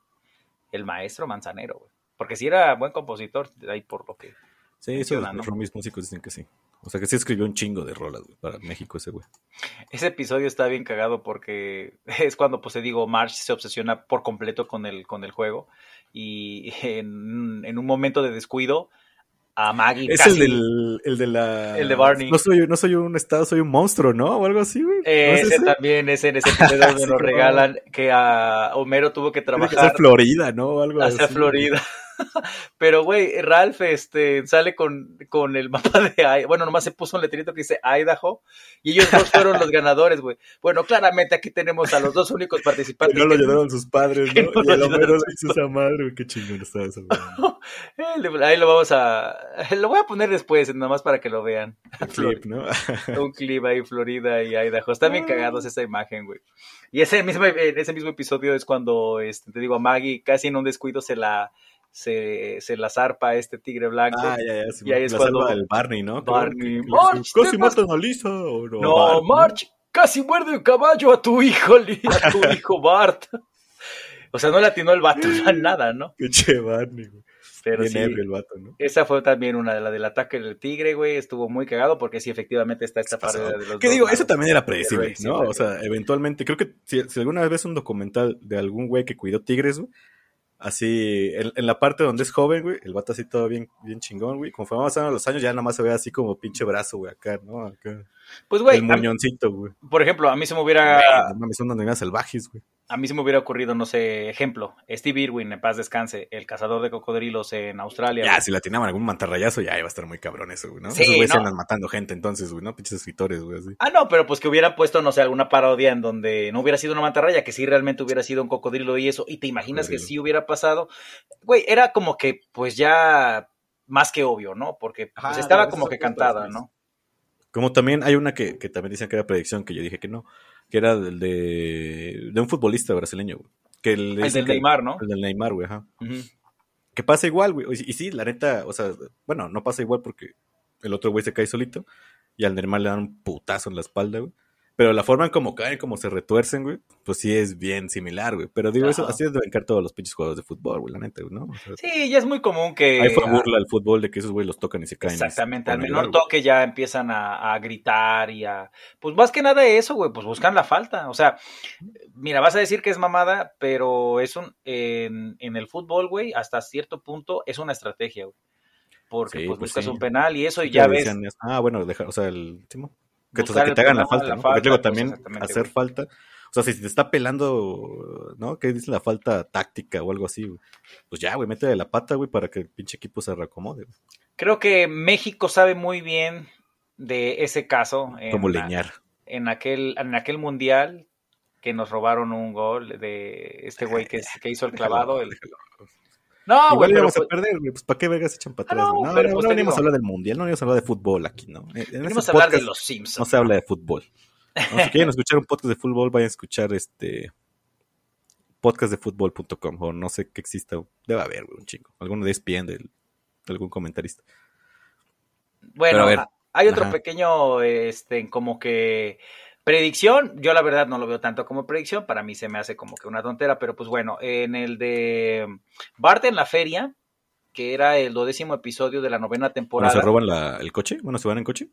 Speaker 3: El maestro Manzanero, güey. Porque si era buen compositor, ahí por lo que.
Speaker 1: Sí, eso los mis músicos dicen que sí. O sea que sí escribió un chingo de rolas, güey, para México ese güey.
Speaker 3: Ese episodio está bien cagado porque (laughs) es cuando, pues te digo, March se obsesiona por completo con el, con el juego. Y (laughs) en, en un momento de descuido a Maggie.
Speaker 1: Es el, del, el de la.
Speaker 3: El de Barney.
Speaker 1: No soy, no soy un estado, soy un monstruo, ¿no? O algo así, güey.
Speaker 3: ese, también, ese en ese (laughs) episodio donde nos regalan que a Homero tuvo que trabajar.
Speaker 1: Hacia Florida, ¿no? Algo
Speaker 3: hacia así. Florida. (laughs) Pero, güey, Ralph este, sale con, con el (laughs) mapa de Idaho. Bueno, nomás se puso un letrito que dice Idaho. Y ellos dos fueron los ganadores, güey. Bueno, claramente aquí tenemos a los dos únicos participantes.
Speaker 1: Que no lo ayudaron sus padres, ¿no? y el Homero hizo esa madre, güey. Qué chingón está eso, (laughs)
Speaker 3: Ahí lo vamos a. Lo voy a poner después, nomás para que lo vean.
Speaker 1: Un clip, ¿no?
Speaker 3: un clip ahí, Florida y Idaho. Están bien cagados esa imagen, güey. Y ese mismo, ese mismo episodio es cuando, este, te digo, a Maggie casi en un descuido se la se, se la zarpa a este tigre blanco.
Speaker 1: Ah, ya, ya,
Speaker 3: y ahí es cuando
Speaker 1: el Barney, ¿no?
Speaker 3: Barney,
Speaker 1: March, casi mata a Lisa. no,
Speaker 3: no March, casi muerde un caballo a tu hijo, a tu (laughs) hijo Bart. O sea, no le atinó el vato (laughs) nada, ¿no?
Speaker 1: Qué che Barney, güey.
Speaker 3: Pero sí, el vato, ¿no? Esa fue también una de la del ataque del tigre, güey. Estuvo muy cagado porque sí, efectivamente está esta parte de los.
Speaker 1: ¿Qué digo? Eso también era predecible, ¿no? O sea, eventualmente, creo que si, si, alguna vez ves un documental de algún güey que cuidó tigres, güey, Así, en, la parte donde es joven, güey, el vato así todo bien, bien chingón, güey. Conforme avanzando los años, ya nada más se ve así como pinche brazo, güey, acá, ¿no? Acá.
Speaker 3: Pues, güey.
Speaker 1: El muñoncito, güey.
Speaker 3: Por ejemplo, a mí se me hubiera.
Speaker 1: Güey, son donde salvajes, güey
Speaker 3: a mí se me hubiera ocurrido, no sé, ejemplo, Steve Irwin, en paz descanse, el cazador de cocodrilos en Australia.
Speaker 1: Ya, si la tiraban algún mantarrayazo, ya iba a estar muy cabrón eso, güey, ¿no? Sí, Esos güeyes no. matando gente entonces, güey, ¿no? Pinches escritores, güey, así.
Speaker 3: Ah, no, pero pues que hubiera puesto, no sé, alguna parodia en donde no hubiera sido una mantarraya, que sí realmente hubiera sido un cocodrilo y eso, y te imaginas que sí hubiera pasado. Güey, era como que, pues ya más que obvio, ¿no? Porque pues, estaba como que cantada, ¿no?
Speaker 1: Como también hay una que, que también dicen que era predicción, que yo dije que no que era del de, de un futbolista brasileño, güey. Que el,
Speaker 3: el del Neymar, ¿no?
Speaker 1: El del Neymar, güey, ajá. Que pasa igual, güey. Y, sí, la neta, o sea, bueno, no pasa igual porque el otro güey se cae solito y al Neymar le dan un putazo en la espalda, güey. Pero la forma en cómo caen, cómo se retuercen, güey, pues sí es bien similar, güey. Pero digo, eso así es de vencar todos los pinches jugadores de fútbol, güey, la neta, ¿no?
Speaker 3: sí, ya es muy común que.
Speaker 1: Ahí fue burla al fútbol de que esos güey los tocan y se caen.
Speaker 3: Exactamente, al menor toque ya empiezan a, gritar y a. Pues más que nada eso, güey, pues buscan la falta. O sea, mira, vas a decir que es mamada, pero es un. En, en el fútbol, güey, hasta cierto punto es una estrategia, güey. Porque pues, pues buscas un penal y eso y ya ves.
Speaker 1: ah, bueno, deja, o sea, el que, te, hagan la falta, ¿no? Porque luego también hacer falta. O sea, si te está pelando, ¿no? ¿Qué dice la falta táctica o algo así, güey? Pues ya, güey, métele la pata, güey, para que el pinche equipo se reacomode. Güey.
Speaker 3: Creo que México sabe muy bien de ese caso.
Speaker 1: Como leñar.
Speaker 3: En aquel, en aquel mundial que nos robaron un gol de este güey que, que, hizo el clavado. El...
Speaker 1: No, pero vamos a perder, güey. Pues para qué vergas echan para ah, atrás. no, no, pero no, no venimos a hablar del mundial, no venimos a hablar de fútbol aquí, ¿no?
Speaker 3: venimos a hablar de los Simpsons.
Speaker 1: No se habla de fútbol. si (laughs) quieren escuchar un podcast de fútbol, vayan a escuchar este podcastdefutbol.com o no sé qué exista. Debe haber, güey, un chingo. Alguno de ESPN, de, algún comentarista.
Speaker 3: Bueno, hay otro pequeño, este, como que Predicción, yo la verdad no lo veo tanto como predicción, para mí se me hace como que una tontera, pero pues bueno, en el de Bart en la feria, que era el duodécimo episodio de la novena temporada.
Speaker 1: ¿Se roban el coche? Bueno, ¿se van en coche?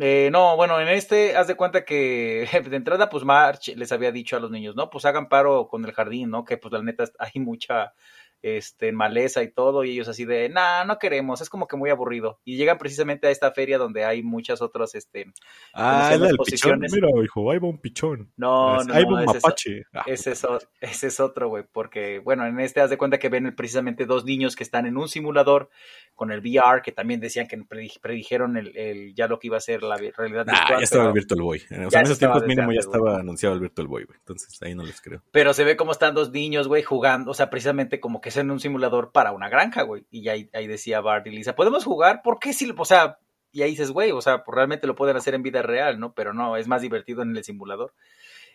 Speaker 3: Eh, no, bueno, en este, haz de cuenta que (laughs) de entrada, pues March les había dicho a los niños, ¿no? Pues hagan paro con el jardín, ¿no? Que pues la neta hay mucha, este, maleza y todo, y ellos así de, nah, no queremos, es como que muy aburrido. Y llegan precisamente a esta feria donde hay muchas otras, este,
Speaker 1: ah, es el pichón, mira, hijo, ahí va un pichón.
Speaker 3: No, no,
Speaker 1: ahí va un mapache.
Speaker 3: ese, es, ese es otro, güey, porque, bueno, en este haz de cuenta que ven precisamente dos niños que están en un simulador con el VR, que también decían que predijeron el, ya lo que iba a ser la realidad
Speaker 1: virtual. ya estaba el Virtual Boy. O sea, en esos tiempos mínimo ya estaba anunciado el Virtual Boy, güey. Entonces ahí no les creo.
Speaker 3: Pero se ve como están dos niños, güey, jugando, o sea, precisamente como que es en un simulador para una granja, güey. Y ahí, ahí decía Bart y Lisa, ¿podemos jugar? ¿Por qué si, o sea, y ahí dices, güey, o sea, pues realmente lo pueden hacer en vida real, ¿no? Pero no, es más divertido en el simulador.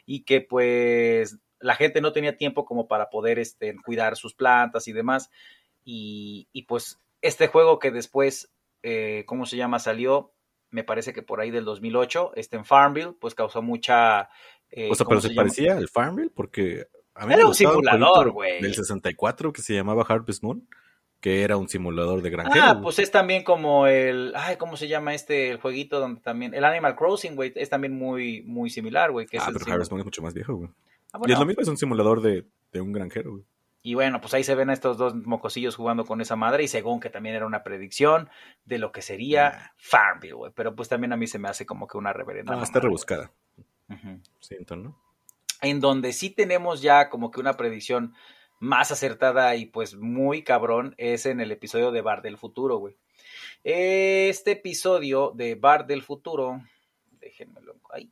Speaker 3: Y que pues la gente no tenía tiempo como para poder este, cuidar sus plantas y demás. Y, y pues este juego que después, eh, ¿cómo se llama? Salió, me parece que por ahí del 2008, este en Farmville, pues causó mucha...
Speaker 1: Eh, o sea, pero se, parecía al Farmville porque...
Speaker 3: A mí era un simulador, güey.
Speaker 1: Del 64 que se llamaba Harvest Moon, que era un simulador de granjero. Ah,
Speaker 3: pues es también como el, ay, ¿cómo se llama este el jueguito donde también el Animal Crossing, güey, es también muy muy similar, güey,
Speaker 1: Ah, pero Harvest Moon es mucho más viejo, güey. Ah, y es lo mismo, es un simulador de, de un granjero, güey.
Speaker 3: Y bueno, pues ahí se ven a estos dos mocosillos jugando con esa madre y según que también era una predicción de lo que sería Farmville, güey. Pero pues también a mí se me hace como que una reverenda.
Speaker 1: Ah, está rebuscada. Siento, ¿no?
Speaker 3: En donde sí tenemos ya como que una predicción más acertada y pues muy cabrón es en el episodio de Bar del Futuro, güey. Este episodio de Bar del Futuro, déjenmelo ahí.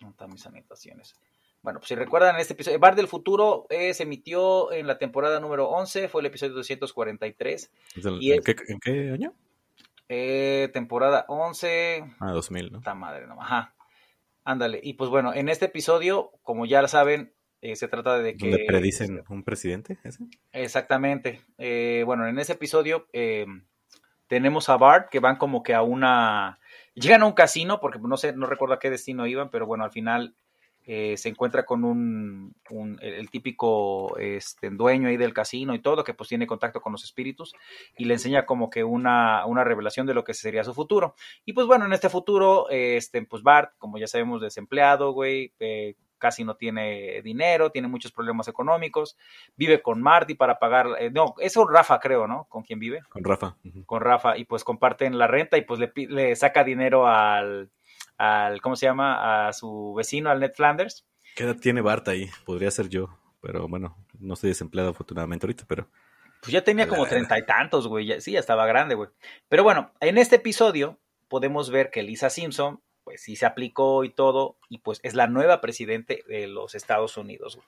Speaker 3: No están mis anotaciones. Bueno, pues si recuerdan este episodio, Bar del Futuro eh, se emitió en la temporada número 11, fue el episodio 243.
Speaker 1: ¿En, qué, año?
Speaker 3: Eh, temporada 11.
Speaker 1: Ah, 2000, ¿no?
Speaker 3: Esta madre, no. Ajá. Ándale. Y pues bueno, en este episodio, como ya saben, eh, se trata de que...
Speaker 1: ¿Donde predicen un presidente? ¿ese?
Speaker 3: Exactamente. bueno, en ese episodio tenemos a Bart que van como que a una... Llegan a un casino, porque no sé, no recuerdo a qué destino iban, pero bueno, al final eh, se encuentra con un, el, típico este, dueño ahí del casino y todo, que pues tiene contacto con los espíritus y le enseña como que una, una revelación de lo que sería su futuro. Y pues bueno, en este futuro, este, pues Bart, como ya sabemos, desempleado, güey, eh, casi no tiene dinero, tiene muchos problemas económicos, vive con Marty para pagar, eh, no, es Rafa creo, ¿no? ¿Con quién vive?
Speaker 1: Con Rafa.
Speaker 3: Con Rafa, y pues comparten la renta y pues le, le saca dinero al, al, ¿cómo se llama? A su vecino, al Ned Flanders.
Speaker 1: ¿Qué edad tiene Bart ahí? Podría ser yo, pero bueno, no estoy desempleado afortunadamente ahorita, pero...
Speaker 3: Pues ya tenía como treinta y tantos, güey, sí, ya estaba grande, güey. Pero bueno, en este episodio podemos ver que Lisa Simpson pues sí se aplicó y todo, y pues es la nueva presidente de los Estados Unidos.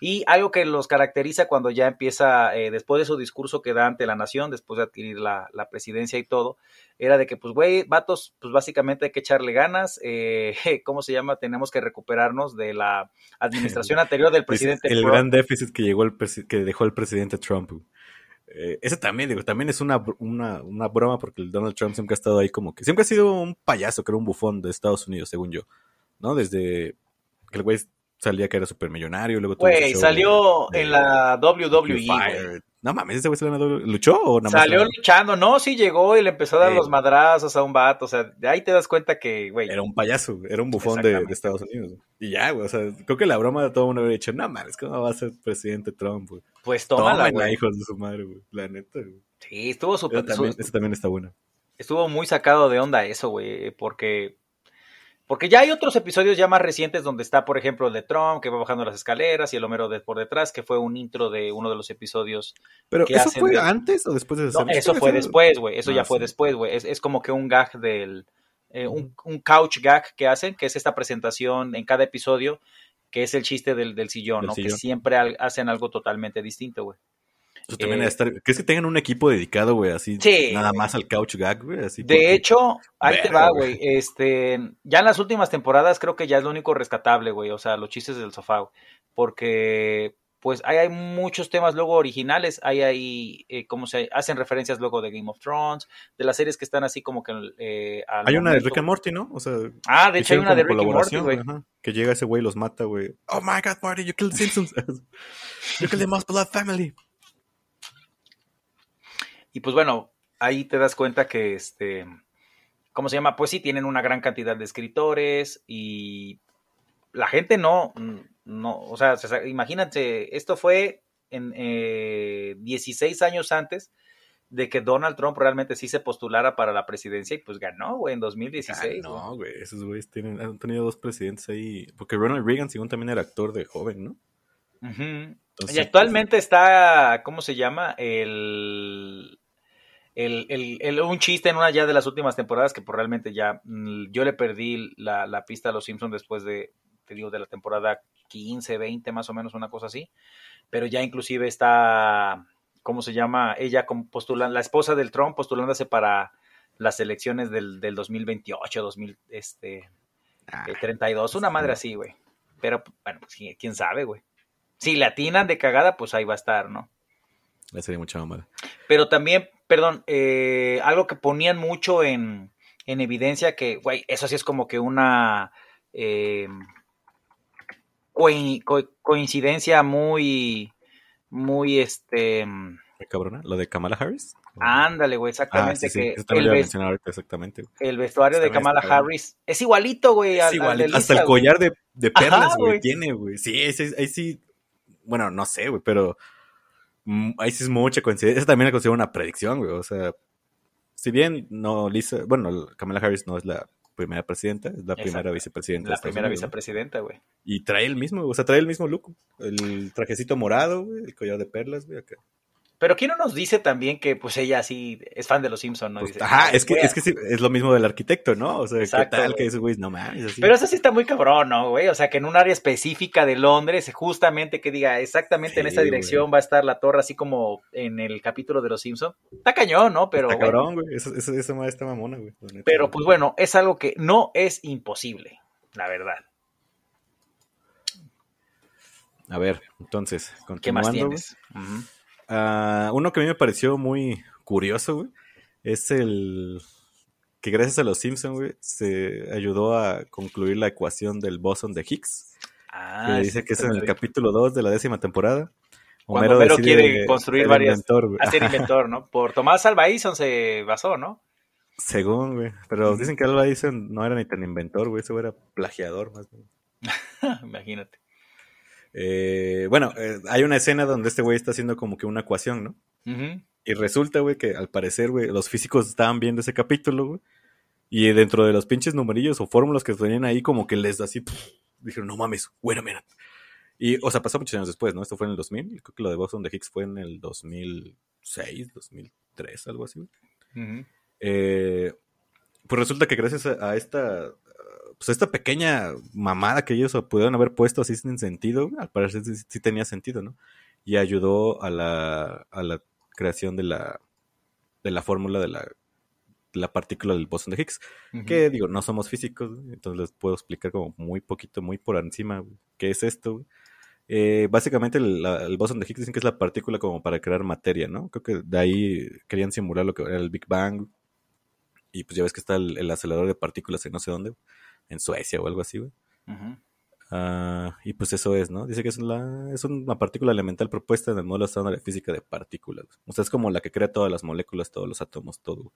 Speaker 3: Y algo que los caracteriza cuando ya empieza, eh, después de su discurso que da ante la nación, después de adquirir la, presidencia y todo, era de que, pues, güey, vatos, pues básicamente hay que echarle ganas, eh, (laughs) ¿cómo se llama? Tenemos que recuperarnos de la (laughs) administración anterior del presidente.
Speaker 1: El, gran déficit que, llegó el que dejó el presidente Trump. Eh, ese también, digo, también es una, una, una, broma porque el Donald Trump siempre ha estado ahí como que, siempre ha sido un payaso, era un bufón de Estados Unidos, según yo, ¿no? Desde que el güey salía que era supermillonario, luego
Speaker 3: Güey, salió en la WWE.
Speaker 1: No mames, ese güey salió ¿Luchó o nada
Speaker 3: más? Salió luchando, no, sí llegó y le empezó a dar los madrazos a un vato, o sea, de ahí te das cuenta que, güey.
Speaker 1: Era un payaso, era un bufón de, Estados Unidos. Y ya, güey, o sea, creo que la broma de todo el mundo había dicho, no mames, ¿cómo va a ser presidente Trump, güey?
Speaker 3: Pues tómala, güey.
Speaker 1: hijos de su madre, güey, la neta, güey.
Speaker 3: Sí, estuvo súper...
Speaker 1: Eso también está bueno.
Speaker 3: Estuvo muy sacado de onda eso, güey, porque Porque ya hay otros episodios ya más recientes donde está, por ejemplo, el de Trump, que va bajando las escaleras, y el Homero de, por detrás, que fue un intro de uno de los episodios.
Speaker 1: Pero, ¿eso fue antes o después de
Speaker 3: no, Eso fue después, güey. Eso ya ah, fue después, güey. Es, es, como que un gag del. Eh, un, un, couch gag que hacen, que es esta presentación en cada episodio, que es el chiste del, del sillón, ¿no? Que siempre hacen algo totalmente distinto, güey.
Speaker 1: Eso también eh, estar, ¿Crees que tengan un equipo dedicado, güey? Así, nada más al couch gag, güey. Así
Speaker 3: de hecho, ahí te va, güey. Este, ya en las últimas temporadas creo que ya es lo único rescatable, güey. O sea, los chistes del sofá, güey. Porque, pues, hay, hay muchos temas luego originales. Hay ahí, eh, como se hacen referencias luego de Game of Thrones, de las series que están así como que. Eh,
Speaker 1: hay una de Rick and Morty, ¿no? O sea,
Speaker 3: ah, de hecho hay una de Rick and Morty, güey.
Speaker 1: Que llega ese güey y los mata, güey. Oh my god, Marty, you killed Simpsons. (laughs) you killed the most beloved family.
Speaker 3: Y pues bueno, ahí te das cuenta que este, ¿cómo se llama? Pues sí, tienen una gran cantidad de escritores y la gente no, no, o sea, imagínate, esto fue en 16 eh, años antes de que Donald Trump realmente sí se postulara para la presidencia y pues ganó, güey, en 2016.
Speaker 1: no, güey, esos güeyes tienen, han tenido dos presidentes ahí, porque Ronald Reagan, según también era actor de joven, ¿no?
Speaker 3: y actualmente está, ¿cómo se llama? El, el, un chiste en una ya de las últimas temporadas que pues realmente ya mm, yo le perdí la, pista a los Simpsons después de, te digo, de la temporada 15, 20 más o menos, una cosa así. Pero ya inclusive está, ¿cómo se llama? Ella postulando, la esposa del Trump postulándose para las elecciones del, del 2028, 2000, este, 32, ah, una madre así, güey. Pero, bueno, pues, quién sabe, güey si la atinan de cagada, pues ahí va a estar, ¿no?
Speaker 1: Sería mucha mamada.
Speaker 3: Pero también, perdón, eh, algo que ponían mucho en, en evidencia que, güey, eso sí es como que una eh, coincidencia muy, muy, este...
Speaker 1: Muy cabrona, lo de Kamala Harris.
Speaker 3: Ándale, güey, exactamente.
Speaker 1: Ah, que el, exactamente.
Speaker 3: el vestuario de Kamala Harris es igualito, güey.
Speaker 1: Es igualito. Hasta el collar de, de perlas, güey, tiene, güey. Sí, ahí sí bueno, no sé, güey, pero ahí sí es mucha coincidencia. Esa también la considero una predicción, güey. O sea, si bien no Lisa, bueno, Kamala Harris no es la primera presidenta, es la primera vicepresidenta.
Speaker 3: La primera vicepresidenta, güey.
Speaker 1: Y trae el mismo, o sea, trae el mismo look. El trajecito morado, güey, el collar de perlas, güey, acá.
Speaker 3: Pero ¿quién no nos dice también que pues ella sí es fan de los Simpsons, no? Pues,
Speaker 1: ajá, es que, es que sí, es lo mismo del arquitecto, ¿no? O sea, ¿qué tal que ese güey no mames? Así.
Speaker 3: Pero eso sí está muy cabrón, ¿no, güey? O sea, que en un área específica de Londres, justamente que diga exactamente en esta dirección va a estar la torre, así como en el capítulo de los Simpsons. Está cañón, ¿no? Pero.
Speaker 1: Está cabrón, güey. Eso, eso, eso está mamona, güey.
Speaker 3: Pero pues bueno, es algo que no es imposible, la verdad.
Speaker 1: A ver, entonces,
Speaker 3: continuando. ¿Qué más tienes?
Speaker 1: Ah, uno que a mí me pareció muy curioso, güey, es el que gracias a los Simpsons, güey, se ayudó a concluir la ecuación del boson de Higgs. Ah, que dice que es en el capítulo 2 de la décima temporada.
Speaker 3: Homero, Homero quiere construir varias. Inventor, hacer (laughs) inventor, ¿no? Por Tomás Alva Edison se basó, ¿no?
Speaker 1: Según, güey. Pero dicen que Alva Edison no era ni tan inventor, güey. Eso era plagiador, más bien. (laughs)
Speaker 3: Imagínate.
Speaker 1: Eh, bueno, eh, hay una escena donde este güey está haciendo como que una ecuación, ¿no? Y resulta, güey, que al parecer, güey, los físicos estaban viendo ese capítulo, güey. Y dentro de los pinches numerillos o fórmulas que tenían ahí, como que les da así, dijeron, no mames, bueno, mira. Y, o sea, pasó muchos años después, ¿no? Esto fue en el 2000. Creo que lo de Boston de Higgs fue en el 2006, 2003, algo así, güey. eh, pues resulta que gracias a esta pues esta pequeña mamada que ellos pudieron haber puesto así sin sentido, al parecer sí, tenía sentido, ¿no? Y ayudó a la, a la creación de la, de la fórmula de la, la partícula del bosón de Higgs. Que digo, no somos físicos, entonces les puedo explicar como muy poquito, muy por encima, qué es esto. Eh, básicamente el, el, bosón de Higgs dicen que es la partícula como para crear materia, ¿no? Creo que de ahí querían simular lo que era el Big Bang. Y pues ya ves que está el, el acelerador de partículas en no sé dónde en Suecia o algo así, güey. Ah, y pues eso es, ¿no? Dice que es, la, es una partícula elemental propuesta en el modelo estándar de física de partículas. O sea, es como la que crea todas las moléculas, todos los átomos, todo.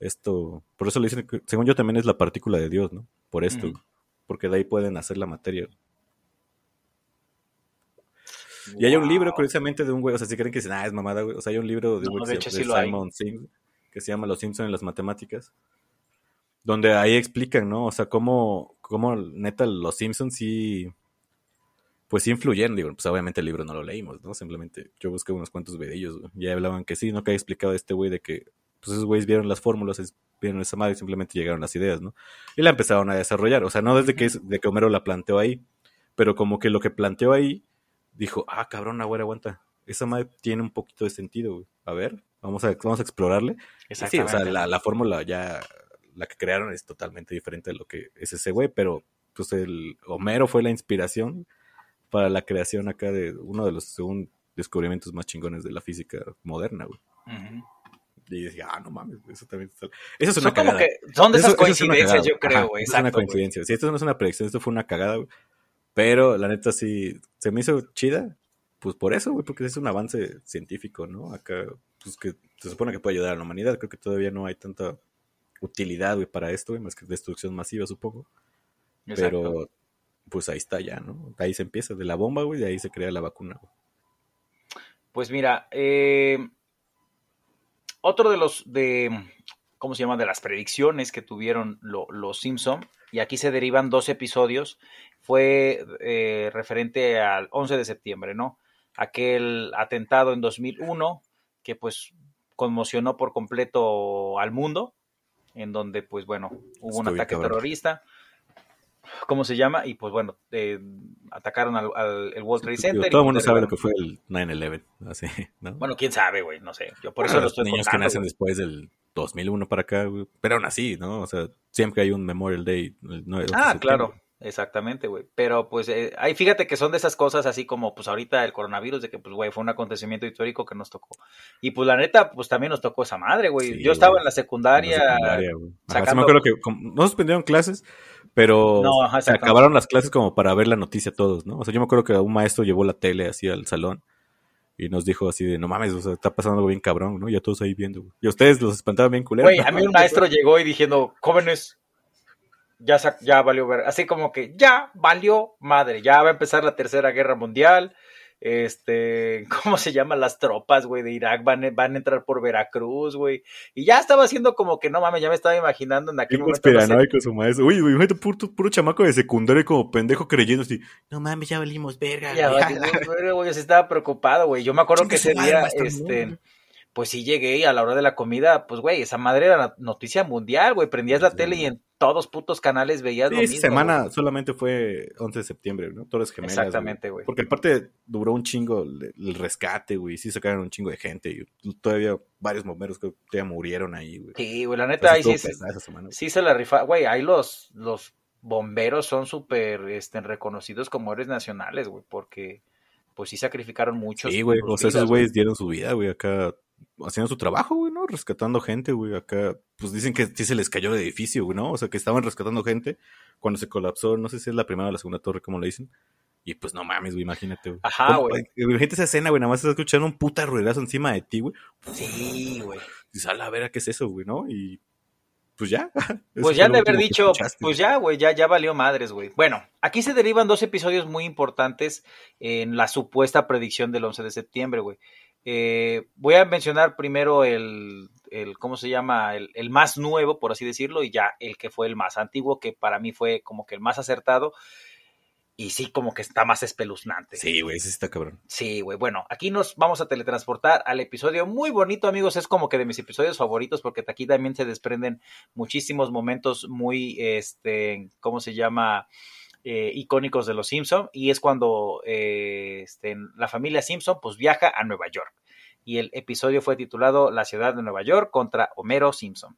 Speaker 1: Esto, por eso le dicen que, según yo, también es la partícula de Dios, ¿no? Por esto, porque de ahí pueden hacer la materia. Y hay un libro, curiosamente, de un güey, o sea, si creen que dicen, ah, es mamada, güey. O sea, hay un libro de, un güey de, Simon Singh, que se llama Los Simpsons en las matemáticas donde ahí explican, ¿no? O sea, cómo, cómo neta los Simpsons sí, pues sí influyeron. Digo, pues obviamente el libro no lo leímos, ¿no? Simplemente yo busqué unos cuantos videos, y ya hablaban que sí, ¿no? Que había explicado este güey de que, pues esos güeyes vieron las fórmulas, vieron esa madre y simplemente llegaron las ideas, ¿no? Y la empezaron a desarrollar. O sea, no desde que, de que Homero la planteó ahí, pero como que lo que planteó ahí, dijo, ah, cabrón, güey, aguanta. Esa madre tiene un poquito de sentido, güey. A ver, vamos a, vamos a explorarle. Sí, o sea, la, la fórmula ya la que crearon es totalmente diferente de lo que es ese güey, pero pues el Homero fue la inspiración para la creación acá de uno de los según descubrimientos más chingones de la física moderna, güey. Y decía, ah, no mames, eso también está... Eso es una cagada. Que
Speaker 3: son de esas coincidencias, yo creo, güey.
Speaker 1: Es una coincidencia. Sí, esto no es una predicción, esto fue una cagada, güey. Pero la neta sí, se me hizo chida, pues por eso, güey, porque es un avance científico, ¿no? Acá, pues que se supone que puede ayudar a la humanidad. Creo que todavía no hay tanta utilidad, güey, para esto, güey, más que destrucción masiva, supongo. Pero, pues ahí está ya, ¿no? Ahí se empieza, de la bomba, güey, y ahí se crea la vacuna, güey.
Speaker 3: Pues mira, eh, otro de los, de, ¿cómo se llama? De las predicciones que tuvieron los Simpson, y aquí se derivan dos episodios, fue eh, referente al 11 de septiembre, ¿no? Aquel atentado en 2001 que pues conmocionó por completo al mundo, en donde, pues bueno, hubo un ataque terrorista. ¿Cómo se llama? Y pues bueno, eh, atacaron al, el World Trade Center.
Speaker 1: todo el mundo sabe lo que fue el 9-11, así, ¿no?
Speaker 3: Bueno, quién sabe, güey, no sé. Yo por eso
Speaker 1: los niños que nacen después del 2001 para acá, güey, pero aún así, ¿no? O sea, siempre hay un Memorial Day.
Speaker 3: ah, claro. Exactamente, güey. Pero pues eh, ahí fíjate que son de esas cosas así como pues ahorita el coronavirus, de que pues güey fue un acontecimiento histórico que nos tocó. Y pues la neta, pues también nos tocó esa madre, güey. Yo estaba en la secundaria.
Speaker 1: me acuerdo que no suspendieron clases, pero se acabaron las clases como para ver la noticia todos, ¿no? O sea, yo me acuerdo que un maestro llevó la tele así al salón y nos dijo así de, no mames, o sea, está pasando algo bien cabrón, ¿no? Ya todos ahí viendo, güey. Y ustedes los espantaban bien culeros.
Speaker 3: Güey, a mí un maestro llegó y diciendo, jóvenes, ya, ya valió ver, así como que ya valió madre, ya va a empezar la tercera guerra mundial, este, (laughs) ¿cómo se llaman las tropas, güey, de Irak? Van, van a entrar por Veracruz, güey. Y ya estaba haciendo como que, no mames, ya me estaba imaginando en aquel
Speaker 1: Qué momento. No su maestro. Uy, güey, puro, puro chamaco de secundaria como pendejo creyendo así, no mames, ya valimos verga.
Speaker 3: Ya valimos verga, güey, se estaba preocupado, güey. Yo me acuerdo que ese día, este pues sí llegué y a la hora de la comida, pues güey, esa madre era noticia mundial, güey, prendías la tele y en todos putos canales veías
Speaker 1: sí, esa semana solamente fue 11 de septiembre, ¿no? Torres Gemelas.
Speaker 3: Exactamente, güey.
Speaker 1: Porque aparte duró un chingo el, rescate, güey, sí sacaron un chingo de gente y todavía varios bomberos que todavía murieron ahí, güey.
Speaker 3: Sí, güey, la neta ahí sí, sí se la rifa, güey, ahí los, los bomberos son súper este, reconocidos como héroes nacionales, güey, porque pues sí sacrificaron mucho.
Speaker 1: Sí, güey, sea, esos güeyes dieron su vida, güey, acá haciendo su trabajo, güey, ¿no? Rescatando gente, güey. Acá, pues dicen que sí se les cayó el edificio, güey, ¿no? O sea, que estaban rescatando gente cuando se colapsó, no sé si es la primera o la segunda torre, como le dicen. Y pues no mames, güey, imagínate, güey.
Speaker 3: Ajá, güey.
Speaker 1: Imagínate esa escena, güey, nada más estás escuchando un puta ruedazo encima de ti, güey.
Speaker 3: Sí, güey.
Speaker 1: Y sale a ver qué es eso, güey, ¿no? Y pues ya. (laughs)
Speaker 3: Pues ya de haber dicho, pues ya, güey, ya, ya valió madres, güey. Bueno, aquí se derivan dos episodios muy importantes en la supuesta predicción del 11 de septiembre, güey. Eh, voy a mencionar primero el, el ¿cómo se llama? El, el, más nuevo, por así decirlo, y ya el que fue el más antiguo, que para mí fue como que el más acertado, y sí, como que está más espeluznante.
Speaker 1: Sí, güey, sí está cabrón.
Speaker 3: Sí, güey. Bueno, aquí nos vamos a teletransportar al episodio muy bonito, amigos. Es como que de mis episodios favoritos, porque aquí también se desprenden muchísimos momentos muy, este, ¿cómo se llama? Eh, icónicos de los Simpson. Y es cuando eh, este, la familia Simpson, pues viaja a Nueva York. Y el episodio fue titulado La ciudad de Nueva York contra Homero Simpson.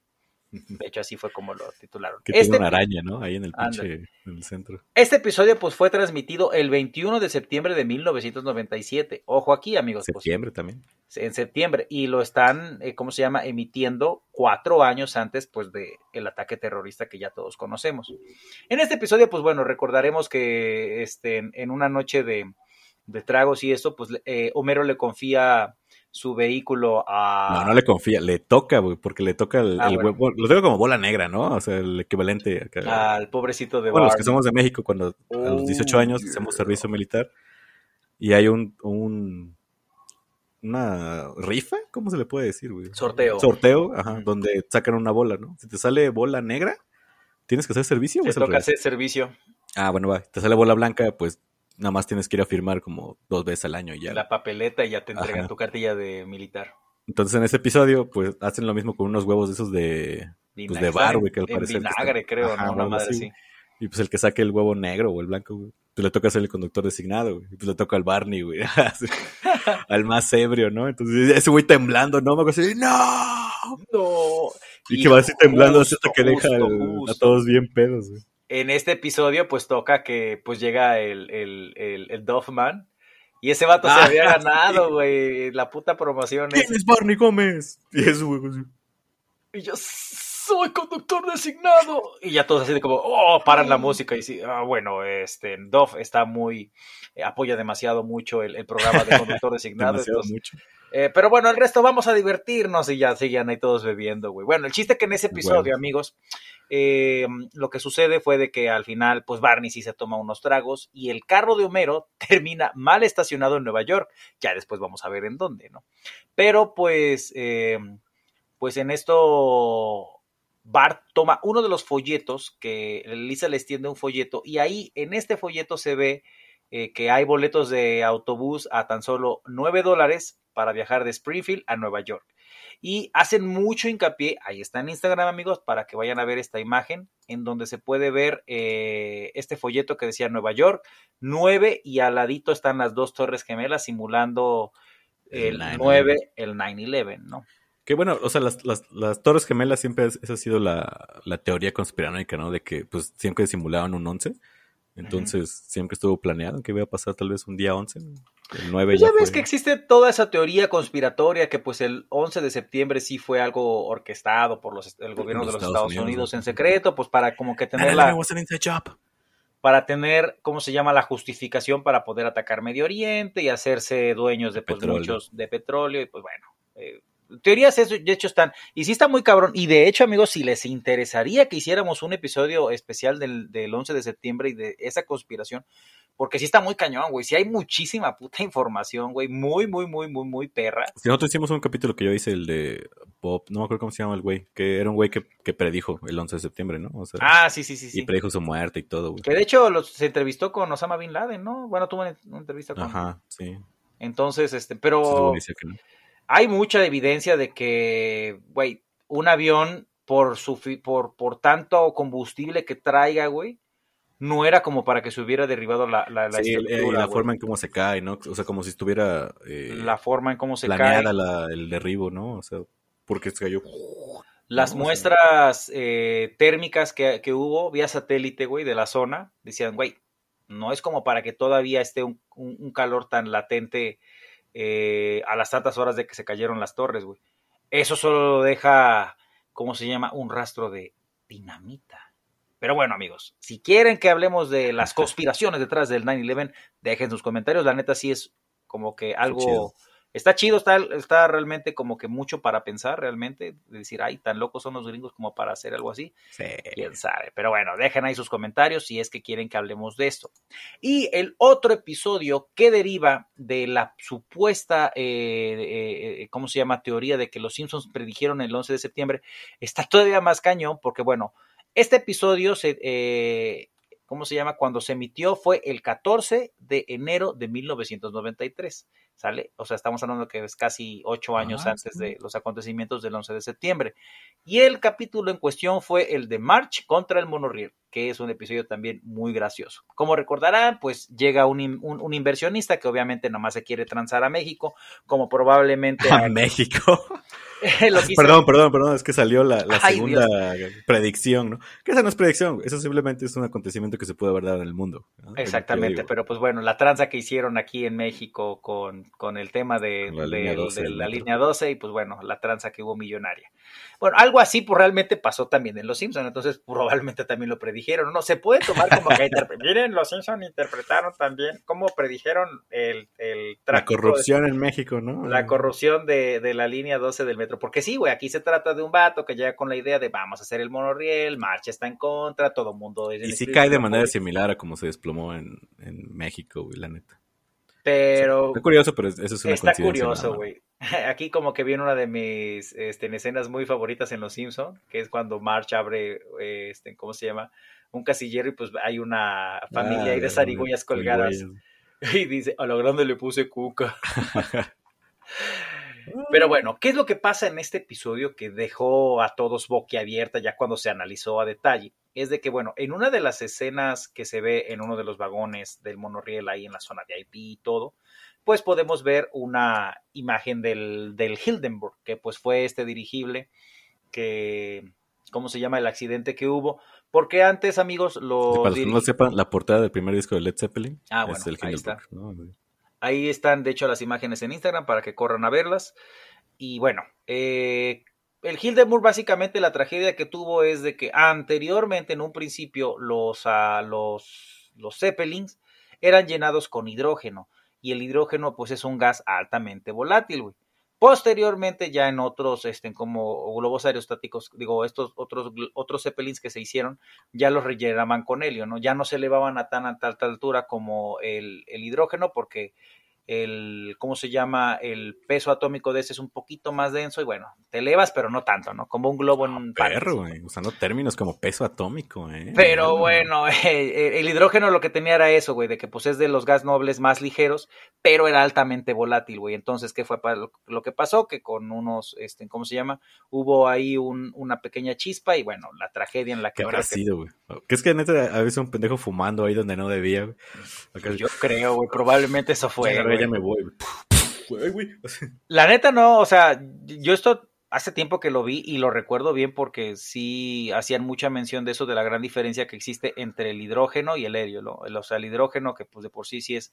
Speaker 3: De hecho, así fue como lo titularon.
Speaker 1: Que este, tiene una araña, ¿no? Ahí en el pinche, en el centro.
Speaker 3: Este episodio, pues, fue transmitido el 21 de septiembre de 1997. Ojo aquí, amigos.
Speaker 1: Pues, septiembre también.
Speaker 3: En septiembre. Y lo están, eh, ¿cómo se llama? Emitiendo cuatro años antes, pues, de el ataque terrorista que ya todos conocemos. En este episodio, pues, bueno, recordaremos que, este, en una noche de, de tragos y eso, pues, eh, Homero le confía su vehículo a...
Speaker 1: No, no le confía, le toca, güey, porque le toca el, ah, huevo, lo tengo como bola negra, ¿no? O sea, el equivalente
Speaker 3: al pobrecito de
Speaker 1: Bueno, los que somos de México, cuando a los 18 años hacemos servicio militar y hay un, un una rifa, ¿cómo se le puede decir, güey?
Speaker 3: Sorteo.
Speaker 1: Sorteo, ajá, donde sacan una bola, ¿no? Si te sale bola negra, ¿Tienes que hacer servicio?
Speaker 3: Te toca hacer servicio.
Speaker 1: Ah, bueno, va. Te sale bola blanca, pues nada más tienes que ir a firmar como dos veces al año ya.
Speaker 3: La papeleta y ya te entregan tu cartilla de militar.
Speaker 1: Entonces en ese episodio, pues hacen lo mismo con unos huevos de esos de, pues, de bar, güey, que al parecer.
Speaker 3: vinagre, creo, ¿no? Una madre así.
Speaker 1: Y pues el que saque el huevo negro o el blanco, güey, pues le toca ser el conductor designado, güey. Y pues le toca al Barney, güey. (laughs) (laughs) al más ebrio, ¿no? Entonces ese güey temblando, ¿no? Me así, ¡no!
Speaker 3: ¡No!
Speaker 1: Y, que va así temblando hasta que deja a todos bien pedos, güey.
Speaker 3: En este episodio, pues toca que pues llega el, el, el, el Doffman. Y ese vato se había (laughs) ah, ganado, güey. La puta promoción.
Speaker 1: ¿Quién es Barney Gómez? Y eso, güey.
Speaker 3: Y yo, soy conductor designado. Y ya todos así de como, oh, paran la música y sí, ah, bueno, este, Dove está muy, eh, apoya demasiado mucho el, programa de conductor (laughs) designado. mucho. Eh, pero bueno, el resto vamos a divertirnos y ya siguen ahí todos bebiendo, güey. Bueno, el chiste que en ese episodio, amigos, eh, lo que sucede fue de que al final, pues Barney sí se toma unos tragos y el carro de Homero (laughs) termina mal estacionado en Nueva York. Ya después vamos a ver en dónde, ¿no? Pero pues, pues en esto Bart toma uno de los folletos que Lisa le extiende un folleto y ahí en este folleto se ve eh, que hay boletos de autobús a tan solo 9 dólares para viajar de Springfield a Nueva York. Y hacen mucho hincapié, ahí está en Instagram amigos, para que vayan a ver esta imagen en donde se puede ver eh, este folleto que decía Nueva York, 9 y al ladito están las dos torres gemelas simulando el, 9, el 9-11, ¿no?
Speaker 1: Que bueno, o sea, las, las, las Torres Gemelas siempre esa ha sido la, la, teoría conspiranoica, ¿no? De que pues siempre simulaban un 11. Entonces, siempre estuvo planeado que iba a pasar tal vez un día 11. El 9 pues
Speaker 3: ya, ves que existe toda esa teoría conspiratoria que pues el 11 de septiembre sí fue algo orquestado por los, el gobierno de los Estados, Unidos, en secreto, pues para como que tener la... Para tener, ¿cómo se llama? La justificación para poder atacar Medio Oriente y hacerse dueños de pues, muchos de petróleo y pues bueno... Eh, teorías, de hecho, están. Y sí está muy cabrón. Y de hecho, amigos, si les interesaría que hiciéramos un episodio especial del, del 11 de septiembre y de esa conspiración, porque sí está muy cañón, güey. Sí hay muchísima puta información, güey. Muy, muy, muy, muy, muy perra.
Speaker 1: Si nosotros hicimos un capítulo que yo hice, el de Bob, no me acuerdo cómo se llama el güey, que era un güey que, que predijo el 11 de septiembre, ¿no?
Speaker 3: ah, sí, sí, sí.
Speaker 1: Y predijo su muerte y todo, güey.
Speaker 3: Que de hecho los, se entrevistó con Osama Bin Laden, ¿no? Bueno, tuvo una entrevista con.
Speaker 1: Ajá, sí.
Speaker 3: Entonces, este, pero hay mucha evidencia de que, güey, un avión por, su, por, por tanto combustible que traiga, güey, no era como para que se hubiera derribado la, la, la
Speaker 1: sí, la forma en cómo se cae, ¿no? O sea, como si estuviera...
Speaker 3: Eh, la forma en cómo se
Speaker 1: cae. La, el derribo, ¿no? O sea, porque se cayó...
Speaker 3: Las muestras eh, térmicas que, que, hubo vía satélite, güey, de la zona, decían, güey, no es como para que todavía esté un, un calor tan latente eh, a las tantas horas de que se cayeron las torres, güey. Eso solo deja, ¿cómo se llama? Un rastro de dinamita. Pero bueno, amigos, si quieren que hablemos de las (laughs) conspiraciones detrás del 9-11, dejen sus comentarios. La neta sí es como que algo está chido, está, está realmente como que mucho para pensar realmente, decir, ay, tan locos son los gringos como para hacer algo así.
Speaker 1: Sí.
Speaker 3: Quién sabe. Pero bueno, dejen ahí sus comentarios si es que quieren que hablemos de esto. Y el otro episodio que deriva de la supuesta, eh, eh, eh, ¿cómo se llama? Teoría de que los Simpsons predijeron el 11 de septiembre, está todavía más cañón porque, bueno, este episodio se, ¿cómo se llama? Cuando se emitió fue el 14 de enero de 1993. ¿Sale? O sea, estamos hablando que es casi ocho años ah, antes de los acontecimientos del 11 de septiembre. Y el capítulo en cuestión fue el de March contra el monorriel, que es un episodio también muy gracioso. Como recordarán, pues llega un, un, inversionista que obviamente nomás se quiere transar a México, como probablemente...
Speaker 1: A, (laughs) México. (laughs) perdón, perdón, perdón, es que salió la, segunda predicción, ¿no? Que esa no es predicción, eso simplemente es un acontecimiento que se puede ver en el mundo.
Speaker 3: Exactamente, pero pues bueno, la tranza que hicieron aquí en México con, con el tema de la, línea, 12, de la línea 12 y pues bueno, la tranza que hubo millonaria. Bueno, algo así pues realmente pasó también en Los Simpsons, entonces probablemente también lo predijeron. No, se puede tomar como que (laughs) miren, Los Simpsons interpretaron también cómo predijeron el, el
Speaker 1: La corrupción en México, ¿no?
Speaker 3: La corrupción de, de, la línea 12 del metro. Porque sí, güey, aquí se trata de un vato que llega con la idea de vamos a hacer el monorriel, Marcha está en contra, todo mundo...
Speaker 1: y sí cae de manera similar a como se desplomó en, en México, güey, la neta.
Speaker 3: Pero.
Speaker 1: está curioso, pero eso es una
Speaker 3: Está curioso, güey. (laughs) Aquí como que viene una de mis este, escenas muy favoritas en Los Simpson, que es cuando March abre, este, ¿cómo se llama? Un casillero y pues hay una familia ahí de zarigüeyas colgadas. (laughs) Y dice, a lo grande le puse cuca. (laughs) Pero bueno, ¿qué es lo que pasa en este episodio que dejó a todos boquiabierta ya cuando se analizó a detalle? Es de que, bueno, en una de las escenas que se ve en uno de los vagones del monorriel ahí en la zona de IP y todo, pues podemos ver una imagen del, del Hildenburg, que pues fue este dirigible que, ¿cómo se llama? El accidente que hubo. Porque antes, amigos, lo...
Speaker 1: para los que no sepan, la portada del primer disco de Led Zeppelin
Speaker 3: ah, es el ahí está. Ahí están, de hecho, las imágenes en Instagram para que corran a verlas. Y bueno, eh, el Hildenburg básicamente la tragedia que tuvo es de que anteriormente, en un principio, los, uh, los, los Zeppelins eran llenados con hidrógeno y el hidrógeno pues es un gas altamente volátil, güey. Posteriormente, ya en otros, este, como globos aerostáticos, digo, estos otros, otros zeppelins que se hicieron, ya los rellenaban con helio, ¿no? Ya no se elevaban a tan alta altura como el, el hidrógeno, porque el, ¿cómo se llama? El peso atómico de ese es un poquito más denso y bueno, te elevas, pero no tanto, ¿no? Como un globo en un
Speaker 1: perro, güey, usando términos como peso atómico, ¿eh?
Speaker 3: Pero bueno, (laughs) eh, el hidrógeno lo que tenía era eso, güey, de que pues es de los gas nobles más ligeros, pero era altamente volátil, güey. Entonces, ¿qué fue lo que pasó? Que con unos, este, ¿cómo se llama? Hubo ahí un, una pequeña chispa y bueno, la tragedia en la que...
Speaker 1: ¿Qué ha sido, güey? ¿Qué es que neta a veces un pendejo fumando ahí donde no debía,
Speaker 3: güey? Yo creo, güey, probablemente eso fue
Speaker 1: ya me voy. (laughs)
Speaker 3: La neta no, o sea, yo esto hace tiempo que lo vi y lo recuerdo bien porque sí hacían mucha mención de eso, de la gran diferencia que existe entre el hidrógeno y el helio. ¿no? O sea, el hidrógeno, que pues de por sí sí es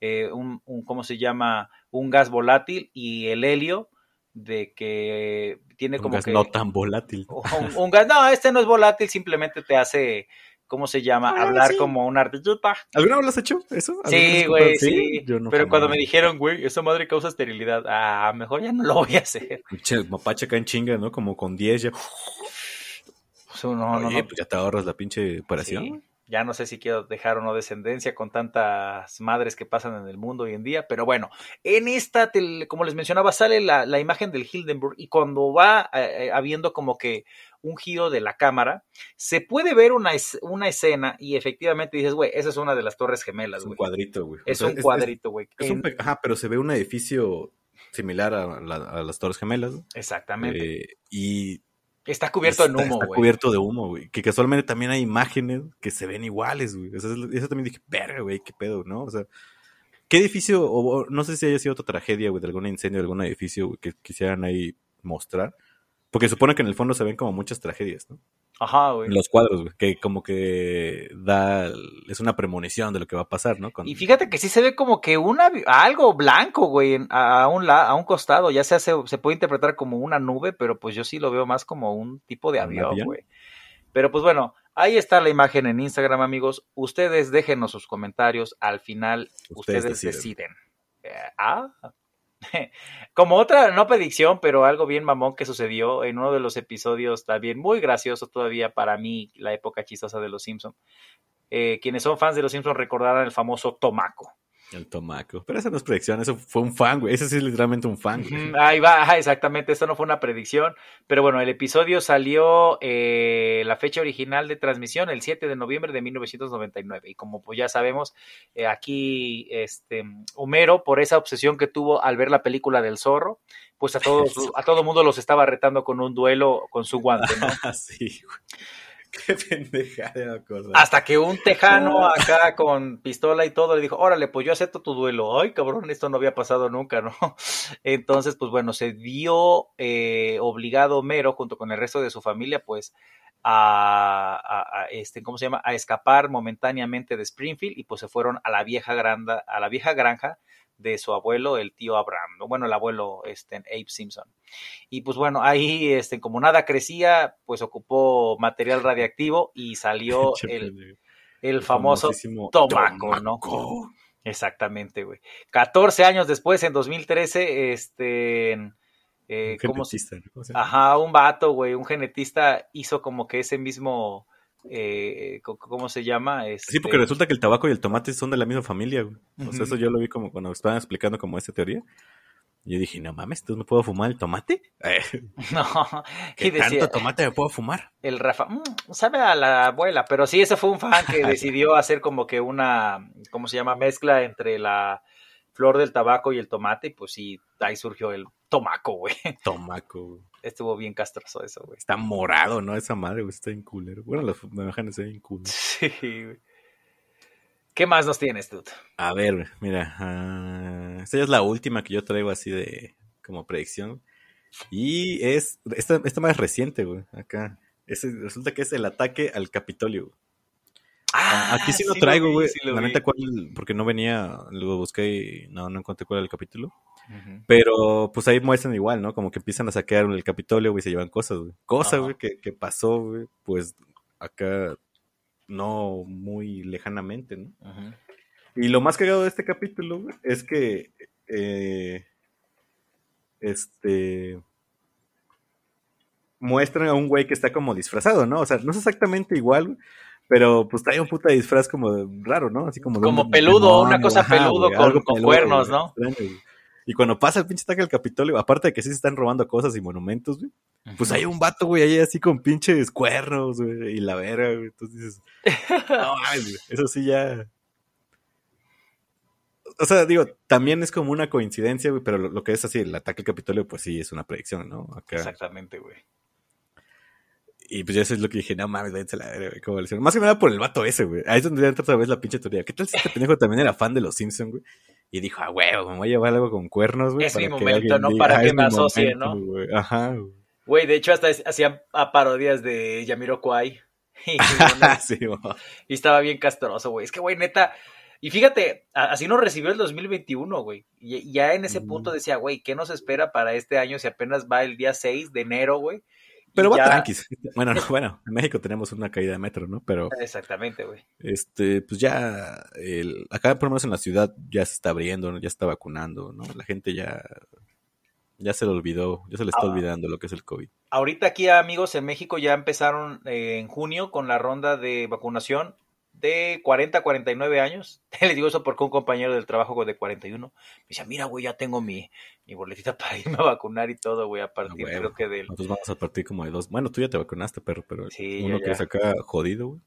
Speaker 3: eh, un, ¿cómo se llama? Un gas volátil y el helio de que tiene como
Speaker 1: un gas no tan volátil. (laughs)
Speaker 3: un, gas, no, este no es volátil, simplemente te hace ¿cómo se llama? Ah, Hablar como una ardillita.
Speaker 1: ¿Alguna vez lo has hecho eso?
Speaker 3: Sí, güey, sí. Pero cuando me dijeron, güey, esa madre causa esterilidad, ah, mejor ya no lo voy a hacer.
Speaker 1: Che, mapache acá en chinga, ¿no? Como con 10 ya. no, no, no. pues ya te ahorras la pinche operación.
Speaker 3: Ya no sé si quiero dejar o no descendencia con tantas madres que pasan en el mundo hoy en día, pero bueno, en esta, como les mencionaba, sale la, imagen del Hildenburg y cuando va eh, eh, habiendo como que un giro de la cámara, se puede ver una, una escena y efectivamente dices, güey, esa es una de las torres gemelas, güey.
Speaker 1: Es un cuadrito, güey.
Speaker 3: Es un cuadrito, güey.
Speaker 1: Ajá, pero se ve un edificio similar a, las torres gemelas.
Speaker 3: Exactamente.
Speaker 1: Eh, y
Speaker 3: Está cubierto de humo, güey. Está
Speaker 1: cubierto de humo, güey. Que casualmente también hay imágenes que se ven iguales, güey. Eso, también dije, verga, güey, qué pedo, ¿no? O sea, ¿qué edificio, o, no sé si haya sido otra tragedia, güey, de algún incendio de algún edificio, güey, que quisieran ahí mostrar? Porque supone que en el fondo se ven como muchas tragedias, ¿no?
Speaker 3: Ajá, güey.
Speaker 1: Los cuadros, güey, que como que da, es una premonición de lo que va a pasar, ¿no?
Speaker 3: Y fíjate que sí se ve como que una, algo blanco, güey, a un, a un costado, ya sea se, se puede interpretar como una nube, pero pues yo sí lo veo más como un tipo de avión, güey. Pero pues bueno, ahí está la imagen en Instagram, amigos. Ustedes déjenos sus comentarios, al final ustedes, deciden. deciden. Eh, ah, (laughs) Como otra, no predicción, pero algo bien mamón que sucedió en uno de los episodios también muy gracioso todavía para mí, la época chistosa de Los Simpsons. Eh, quienes son fans de Los Simpsons recordarán el famoso Tomaco.
Speaker 1: El tomaco. Pero esa no es predicción, eso fue un fan, güey. Ese sí es literalmente un fan,
Speaker 3: Ahí va, exactamente. Esto no fue una predicción. Pero bueno, el episodio salió eh, la fecha original de transmisión, el 7 de noviembre de 1999. Y como pues ya sabemos, eh, aquí este Homero, por esa obsesión que tuvo al ver la película del zorro, pues a todos, (laughs) a todo mundo los estaba retando con un duelo con su guante, ¿no? (laughs)
Speaker 1: sí, güey. (laughs) Qué pendeja de acordar.
Speaker 3: Hasta que un tejano acá con pistola y todo le dijo, órale, pues yo acepto tu duelo. Ay, cabrón, esto no había pasado nunca, ¿no? (laughs) Entonces, pues bueno, se vio eh, obligado Mero junto con el resto de su familia, pues, a, este, ¿cómo se llama? A escapar momentáneamente de Springfield y pues se fueron a la vieja granda, a la vieja granja de su abuelo, el tío Abraham, bueno, el abuelo este, Abe Simpson. Y pues bueno, ahí este, como nada crecía, pues ocupó material radiactivo y (laughs) salió el, el, famoso tomaco, ¿no? Exactamente, güey. 14 años después, en 2013, este...
Speaker 1: Eh, un genetista,
Speaker 3: Ajá, un vato, güey, un genetista hizo como que ese mismo eh, ¿cómo se llama?
Speaker 1: Sí, porque este resulta que el tabaco y el tomate son de la misma familia, O sea, eso yo lo vi como cuando estaban explicando como esa teoría. Yo dije, no mames, ¿tú me puedo fumar el tomate? (laughs) (laughs)
Speaker 3: no.
Speaker 1: ¿Qué tanto tomate me puedo fumar?
Speaker 3: El Rafa, mm, sabe a la abuela, pero sí, ese fue un fan que (laughs) decidió hacer como que una, ¿cómo se llama? Mezcla entre la flor del tabaco y el tomate, y pues sí, ahí surgió el tomaco, güey. (laughs)
Speaker 1: Tomaco, güey.
Speaker 3: Estuvo bien castroso eso, güey.
Speaker 1: Está morado, ¿no? Esa madre, güey, está en culero. Bueno, las imágenes se ven cool.
Speaker 3: Sí, güey. ¿Qué más nos tienes, tú?
Speaker 1: A ver, mira, uh, esta ya es la última que yo traigo así de como predicción. Y es, esta, esta más reciente, güey, acá. resulta que es el ataque al Capitolio. Ah, aquí sí lo traigo, güey. la neta, cuál, porque no venía, lo busqué y no, no encontré cuál era el capítulo. Pero pues ahí muestran igual, ¿no? Como que empiezan a saquear el Capitolio, güey, se llevan cosas, güey. Cosas, güey, que, que pasó, güey, pues acá no muy lejanamente, ¿no? Y lo más cagado de este capítulo güey, es que eh, este muestran a un güey que está como disfrazado, ¿no? O sea, no es exactamente igual, pero pues trae un puta disfraz como raro, ¿no? Así como
Speaker 3: como peludo, una cosa peludo con, cuernos, ¿no?
Speaker 1: y cuando pasa el pinche ataque al Capitolio, aparte de que sí se están robando cosas y monumentos, güey, pues hay un vato, güey, ahí así con pinches cuernos, güey, y la vera, güey. Entonces dices, (laughs) no, güey, eso sí ya. O sea, digo, también es como una coincidencia, güey, pero lo, que es así, el ataque al Capitolio, pues sí, es una predicción, ¿no?
Speaker 3: Exactamente, güey.
Speaker 1: Y pues ya eso es lo que dije, no mames, váyanse la verga. Como Más que nada por el vato ese, güey. Ahí es donde entra otra vez la pinche teoría. ¿Qué tal si este (laughs) pendejo también era fan de los Simpsons, güey? Y dijo, ah, güey, me voy a llevar algo con cuernos, güey.
Speaker 3: Es mi momento, ¿no? para que me asocie, ¿no?
Speaker 1: Ajá, güey.
Speaker 3: Güey, de hecho hasta hacían parodias de Yamiro Kwai. (laughs) Y, (laughs) sí, y estaba bien castroso, güey. Es que, güey, neta. Y fíjate, así nos recibió el 2021, güey. Y ya en ese punto decía, güey, ¿qué nos espera para este año si apenas va el día 6 de enero, güey?
Speaker 1: Pero va tranquis. Bueno, bueno, en México tenemos una caída de metro, ¿no? Pero.
Speaker 3: Exactamente, güey.
Speaker 1: Este, pues ya. El, acá, por lo menos en la ciudad, ya se está abriendo, ya está vacunando, ¿no? La gente ya. Ya se le olvidó, ya se le está ah. olvidando lo que es el COVID.
Speaker 3: Ahorita aquí, amigos, en México ya empezaron eh, en junio con la ronda de vacunación de 40 a 49 años. (laughs) Le digo eso porque un compañero del trabajo de 41 me dice, mira, güey, ya tengo mi, mi boletita (laughs) para irme a vacunar y todo, güey, a partir creo que del...
Speaker 1: Nosotros vamos a partir como de dos. Bueno, tú ya te vacunaste, perro, pero uno que es acá jodido, güey.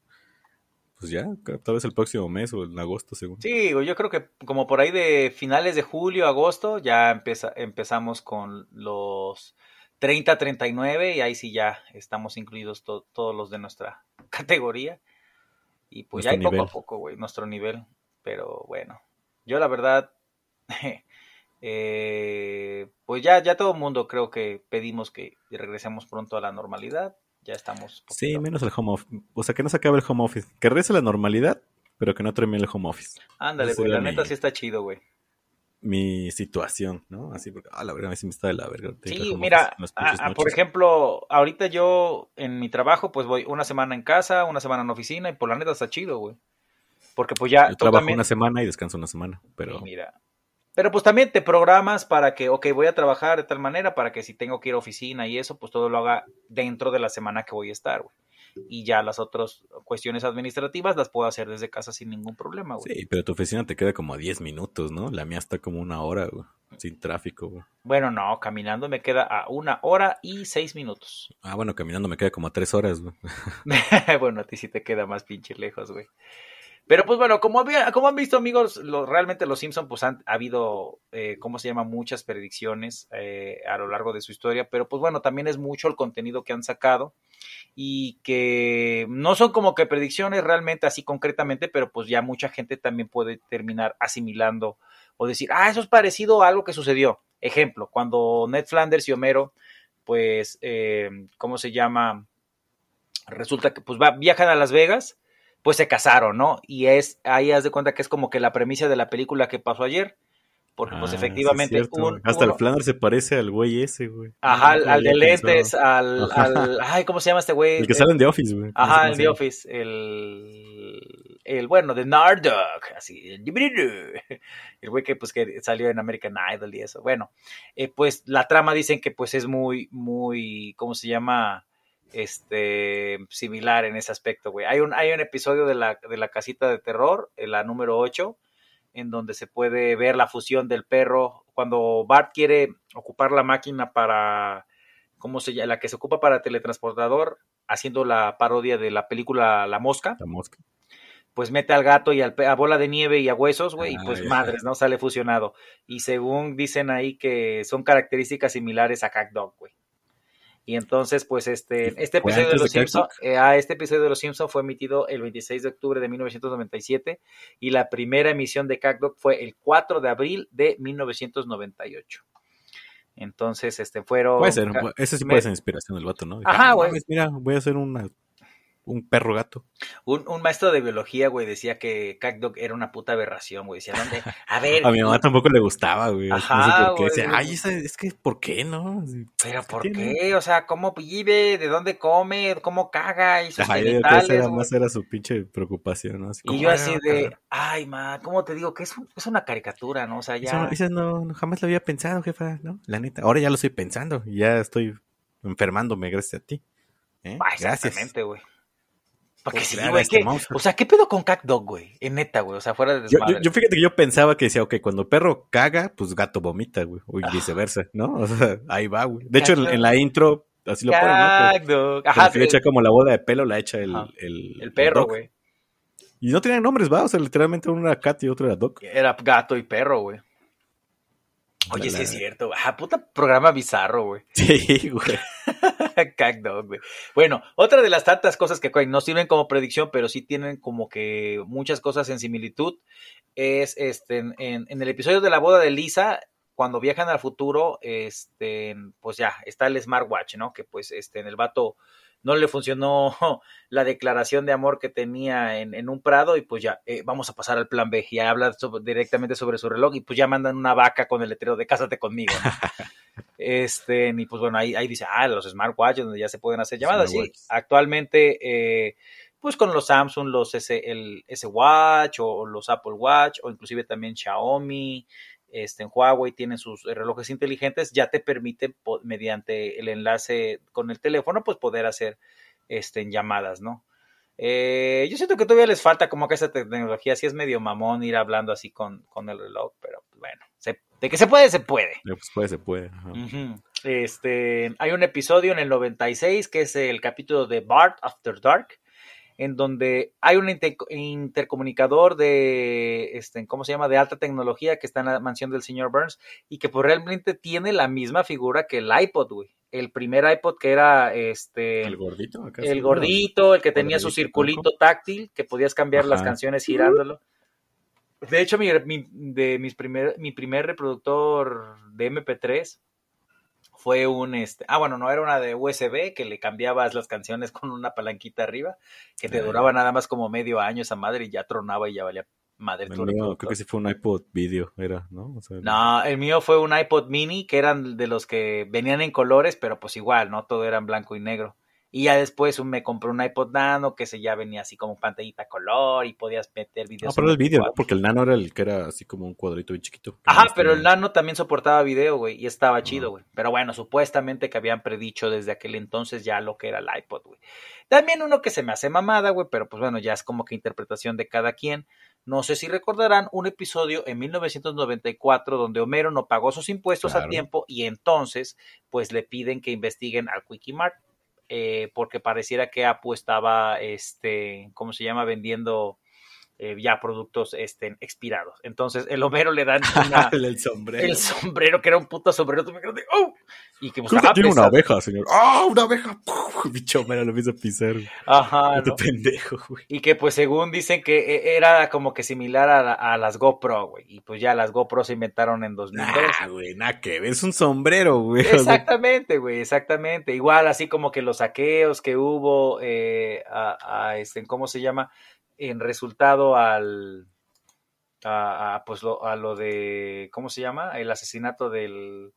Speaker 1: Pues ya, tal vez el próximo mes o en agosto, según.
Speaker 3: Sí, yo creo que como por ahí de finales de julio, agosto, ya empieza, empezamos con los 30, 39 y ahí sí ya estamos incluidos todos los de nuestra (laughs) categoría. Y pues ya hay poco a poco, güey, nuestro nivel. Pero bueno, yo la verdad, (laughs) eh, pues ya, ya todo el mundo creo que pedimos que regresemos pronto a la normalidad. Ya estamos.
Speaker 1: Sí, menos el home office. O sea, que no se acabe el home office. Que regrese la normalidad, pero que no termine el home office.
Speaker 3: Ándale, güey, la neta sí está chido, güey
Speaker 1: mi situación, ¿no? Así porque, ah, la verdad, a mí sí me está de la verga.
Speaker 3: Sí, mira, por ejemplo, ahorita yo en mi trabajo, pues voy una semana en casa, una semana en oficina, y por la neta está chido, güey. Porque pues ya.
Speaker 1: Yo trabajo una semana y descanso una semana, pero.
Speaker 3: mira. Pero pues también te programas para que, ok, voy a trabajar de tal manera para que si tengo que ir a oficina y eso, pues todo lo haga dentro de la semana que voy a estar, güey y ya las otras cuestiones administrativas las puedo hacer desde casa sin ningún problema, güey.
Speaker 1: Sí, pero tu oficina te queda como a 10 minutos, ¿no? La mía está como una hora, güey, sin tráfico, güey.
Speaker 3: Bueno, no, caminando me queda a una hora y seis minutos.
Speaker 1: Ah, bueno, caminando me queda como a tres horas, güey. (laughs)
Speaker 3: bueno, a ti sí te queda más pinche lejos, güey. Pero pues bueno, como, como han visto amigos, realmente los Simpson pues han ha habido, eh, ¿cómo se llama? Muchas predicciones eh, a lo largo de su historia, pero pues bueno, también es mucho el contenido que han sacado y que no son como que predicciones realmente así concretamente, pero pues ya mucha gente también puede terminar asimilando o decir, ah, eso es parecido a algo que sucedió. Ejemplo, cuando Ned Flanders y Homero, pues, eh, ¿cómo se llama? Resulta que pues va, viajan a Las Vegas pues se casaron, ¿no? Y es, ahí haz de cuenta que es como que la premisa de la película que pasó ayer. Porque, pues, ah, efectivamente.
Speaker 1: Hasta el Flanders se parece al güey ese, güey.
Speaker 3: Ajá, al, de lentes, al, al, Ay, ¿cómo se llama este güey?
Speaker 1: El que sale en The Office, güey.
Speaker 3: Ajá, en The Office. El. El bueno, de Nardoc. Así. El güey que, pues, que salió en American Idol y eso. Bueno, eh, pues la trama dicen que, pues, es muy, muy. ¿Cómo se llama? este, similar en ese aspecto, güey. Hay un, hay un episodio de la, de la casita de terror, la número 8, en donde se puede ver la fusión del perro. Cuando Bart quiere ocupar la máquina para, ¿cómo se llama? La que se ocupa para teletransportador, haciendo la parodia de la película La Mosca.
Speaker 1: La mosca.
Speaker 3: Pues mete al gato y al, a bola de nieve y a huesos, güey, y pues
Speaker 1: Ah, ya.
Speaker 3: madres, ¿no? Sale fusionado. Y según dicen ahí que son características similares a Cat Dog, güey. Y entonces, pues, este, este
Speaker 1: ¿Fue
Speaker 3: episodio de Los
Speaker 1: de Cat
Speaker 3: Simpsons, este episodio de Los Simpsons fue emitido el 26 de octubre de 1997 y la primera emisión de Cat Dog fue el 4 de abril de 1998. Entonces, este, fueron...
Speaker 1: Puede ser, ese sí puede ser inspiración del vato, ¿no?
Speaker 3: Ajá,
Speaker 1: "Ah,
Speaker 3: güey.
Speaker 1: Mira, voy a hacer una, un perro gato.
Speaker 3: Un, un maestro de biología, güey, decía que Cat Dog era una puta aberración, güey. Decía, ¿dónde? A ver, (laughs)
Speaker 1: A mi mamá tampoco le gustaba, güey.
Speaker 3: Ajá,
Speaker 1: no sé por qué.
Speaker 3: güey.
Speaker 1: Decía, ay, esa- es que, ¿por qué no?
Speaker 3: ¿Pero por qué? O sea, ¿cómo vive? ¿De dónde come? ¿Cómo caga? Y sus
Speaker 1: Ajá, yo creo que
Speaker 3: genitales,
Speaker 1: esa era más era su pinche preocupación, ¿no? Así
Speaker 3: Y yo
Speaker 1: "Ay,
Speaker 3: así de,
Speaker 1: cagar".
Speaker 3: ay, ma, ¿cómo te digo? Que es, un- es una caricatura, ¿no? O sea,
Speaker 1: Eso,
Speaker 3: ya...
Speaker 1: no- eso no, jamás lo había pensado, jefa, ¿no? La neta. Ahora ya lo estoy pensando y ya estoy enfermándome gracias a ti. ¿Eh?
Speaker 3: Ah,
Speaker 1: Gracias.
Speaker 3: exactamente, güey. Porque sí, güey,
Speaker 1: este
Speaker 3: o sea, ¿qué pedo con Cat Dog, güey? En neta, güey, o sea, fuera de
Speaker 1: Yo, yo, yo fíjate que yo pensaba que decía, ok, cuando perro caga, pues gato vomita, güey, o
Speaker 3: Ah.
Speaker 1: viceversa, ¿no? O sea, ahí va, güey. De hecho, en, la intro, así lo ponen, ¿no?
Speaker 3: Cat
Speaker 1: Pero-
Speaker 3: Dog.
Speaker 1: pero
Speaker 3: Ajá, sí,
Speaker 1: echa como la boda de pelo, la echa el,
Speaker 3: Ajá.
Speaker 1: el,
Speaker 3: el perro, güey.
Speaker 1: Y no tenían nombres, va, o sea, literalmente uno era Cat y otro era Doc.
Speaker 3: Era gato y perro, güey. Oye,
Speaker 1: La-
Speaker 3: sí es cierto. Ah, puta programa bizarro, güey. (laughs)
Speaker 1: Sí, güey. (laughs)
Speaker 3: Cat Dog, güey. Bueno, otra de las tantas cosas que no sirven como predicción, pero sí tienen como que muchas cosas en similitud, es este en, el episodio de la boda de Lisa, cuando viajan al futuro, este, pues ya, está el smartwatch, ¿no? Que pues este, en el vato no le funcionó (laughs) la declaración de amor que tenía en, en un prado y pues ya, eh, vamos a pasar al plan B. Y habla directamente sobre su reloj y pues ya mandan una vaca con el letrero de cásate conmigo. ¿no? (laughs) Este, y pues bueno, ahí, ahí dice, ah, los smartwatches donde ya se pueden hacer llamadas. Sí, actualmente, eh, pues con los Samsung, los S, el S Watch o, los Apple Watch o inclusive también Xiaomi, este, en Huawei tienen sus relojes inteligentes, ya te permiten mediante el enlace con el teléfono, pues poder hacer este, llamadas, ¿no? Eh, yo siento que todavía les falta como que esa tecnología, sí es medio mamón ir hablando así con, con el reloj, pero bueno, se- de que se puede, se puede.
Speaker 1: Pues puede, se puede. ajá.
Speaker 3: Este, hay un episodio en el 96 que es el capítulo de Bart After Dark, en donde hay un inter- intercomunicador de, este, ¿cómo se llama? De alta tecnología que está en la mansión del señor Burns y que pues realmente tiene la misma figura que el iPod, güey. El primer iPod que era, este,
Speaker 1: ¿El gordito? acá
Speaker 3: el gordito, el que tenía su circulito táctil, que podías cambiar las canciones girándolo. De hecho, mi, mi- de mis primer, mi primer reproductor de MP3 fue un este. Ah, bueno, no era una de USB que le cambiabas las canciones con una palanquita arriba, que te
Speaker 1: Ah.
Speaker 3: duraba nada más como medio año esa madre y ya tronaba y ya valía madre
Speaker 1: El mío, creo que sí fue un iPod video, era, ¿no? O sea,
Speaker 3: No, el mío fue un iPod mini que eran de los que venían en colores, pero pues igual, ¿no? Todo era en blanco y negro. Y ya después me compré un iPod Nano que se ya venía así como pantallita color y podías meter
Speaker 1: No,
Speaker 3: videos.
Speaker 1: pero
Speaker 3: en
Speaker 1: el video, ¿no?
Speaker 3: 24.
Speaker 1: Porque el nano era el que era así como un cuadrito bien chiquito.
Speaker 3: Ajá, pero el Nano también soportaba video, güey, y estaba chido,
Speaker 1: Ah.
Speaker 3: güey. Pero bueno, supuestamente que habían predicho desde aquel entonces ya lo que era el iPod, güey. También uno que se me hace mamada, güey, pero pues bueno, ya es como que interpretación de cada quien. No sé si recordarán un episodio en 1994 donde Homero no pagó sus impuestos a tiempo y entonces pues le piden que investiguen al Quickie Mart eh, porque pareciera que Apu estaba, este, ¿cómo se llama? Vendiendo eh, ya productos este, expirados. Entonces el Homero le dan una, (laughs)
Speaker 1: el, sombrero.
Speaker 3: el sombrero, que era un puto sombrero, ¡oh! Y que
Speaker 1: Creo que tiene una abeja, señor. ¡Ah, una abeja! Bicho, mira, lo a pisar.
Speaker 3: Ajá,
Speaker 1: Este
Speaker 3: ¿no?
Speaker 1: pendejo, güey.
Speaker 3: Y que pues según dicen que eh, era como que similar a, la- a las GoPro, güey. Y pues ya las GoPro se inventaron en 2002.
Speaker 1: Ah, güey, nada que ver. Es un sombrero, güey.
Speaker 3: Exactamente, güey, exactamente. Igual así como que los saqueos que hubo eh, a, a, este, ¿cómo se llama? En resultado al a, a, pues lo, a lo de ¿cómo se llama? El asesinato del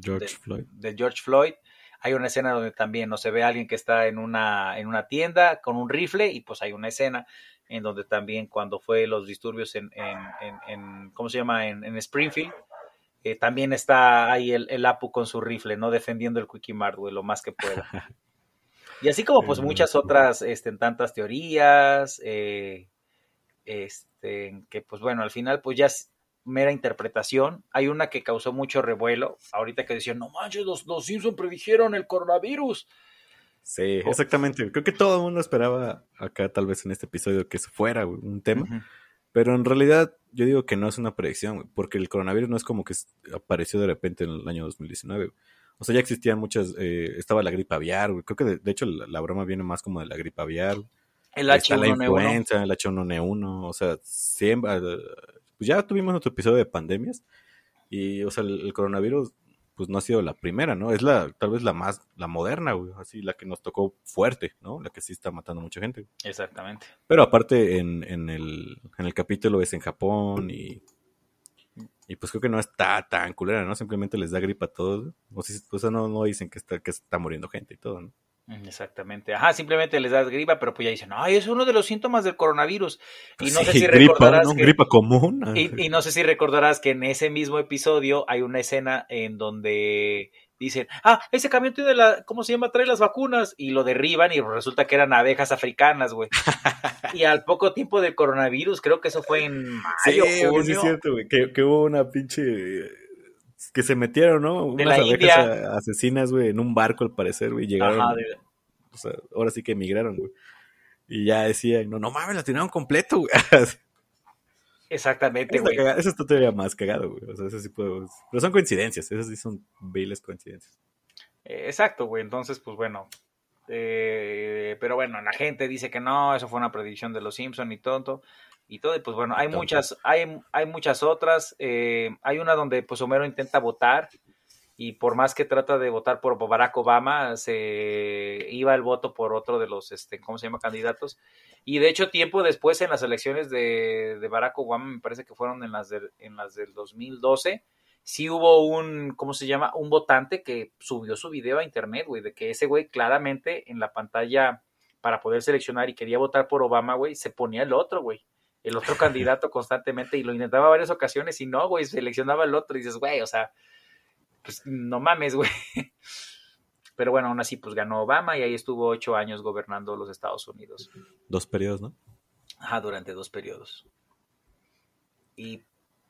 Speaker 1: George
Speaker 3: de-
Speaker 1: Floyd.
Speaker 3: de George Floyd. Hay una escena donde también no se ve a alguien que está en una, en una tienda con un rifle y pues hay una escena en donde también cuando fue los disturbios en, en, en, en- ¿cómo se llama? En, en Springfield, eh, también está ahí el, el Apu con su rifle, ¿no? Defendiendo el Quickie Mart, güey, lo más que pueda. (laughs) Y así como pues muchas otras, este, tantas teorías, eh, este, que pues bueno, al final pues ya es mera interpretación. Hay una que causó mucho revuelo, ahorita que decían, no manches, los, los Simpson predijeron el coronavirus.
Speaker 1: Sí, exactamente. Creo que todo el mundo esperaba acá, tal vez en este episodio, que eso fuera un tema. Pero en realidad, yo digo que no es una predicción, porque el coronavirus no es como que apareció de repente en el año 2019. O sea, ya existían muchas, eh, estaba la gripe aviar, Creo que de, hecho la, broma viene más como de la gripe aviar.
Speaker 3: El H1N1.
Speaker 1: el H1N1, o sea, siempre, pues ya tuvimos nuestro episodio de pandemias y, o sea, el, coronavirus pues no ha sido la primera, ¿no? Es la, tal vez la más, la moderna, güey, así, la que nos tocó fuerte, ¿no? La que sí está matando a mucha gente.
Speaker 3: Exactamente.
Speaker 1: Pero aparte en, en, el, en el capítulo es en Japón y y pues creo que no está tan culera, ¿no? Simplemente les da gripa a todos. O, si, sea, no, no dicen que está, que está muriendo gente y todo, ¿no?
Speaker 3: Mm, exactamente. Ajá, simplemente les da gripa, pero pues ya dicen, ay, es uno de los síntomas del coronavirus. Y no sé si recordarás.
Speaker 1: ¿no? gripa común.
Speaker 3: Y, y, no sé si recordarás que en ese mismo episodio hay una escena en donde dicen, ah, ese camión tiene la, ¿cómo se llama? Trae las vacunas y lo derriban y resulta que eran abejas africanas, güey. (laughs) y al poco tiempo del coronavirus, creo que eso fue en mayo, sí, junio.
Speaker 1: es cierto, güey, que, hubo una pinche que se metieron, ¿no? Unas abejas asesinas, güey, en un barco al parecer, güey, llegaron. O sea, ahora sí que emigraron, güey. Y ya decían, no, no mames, la tiraron completo, güey. (laughs)
Speaker 3: Exactamente, güey.
Speaker 1: Eso está todavía más cagado, güey. O sea, eso sí puedo. Pero son coincidencias, esas sí son viles coincidencias.
Speaker 3: Eh, exacto, güey. Entonces, pues bueno. Eh, pero bueno, la gente dice que no, eso fue una predicción de los Simpson y tonto. Y todo, y pues bueno, hay muchas, hay, hay muchas otras. Eh, hay una donde pues Homero intenta votar y por más que trata de votar por Barack Obama, se iba el voto por otro de los, este, ¿cómo se llama?, candidatos. Y de hecho, tiempo después, en las elecciones de, Barack Obama, me parece que fueron en las, en las del 2012, sí hubo un, ¿cómo se llama?, un votante que subió su video a internet, güey, de que ese güey claramente en la pantalla para poder seleccionar y quería votar por Obama, güey, se ponía el otro, güey el otro (laughs) candidato constantemente y lo intentaba varias ocasiones y no, güey, seleccionaba el otro y dices, güey, o sea, pues no mames, güey. Pero bueno, aún así, pues ganó Obama y ahí estuvo ocho años gobernando los Estados Unidos.
Speaker 1: Dos periodos, ¿no?
Speaker 3: Ajá, durante dos periodos. Y,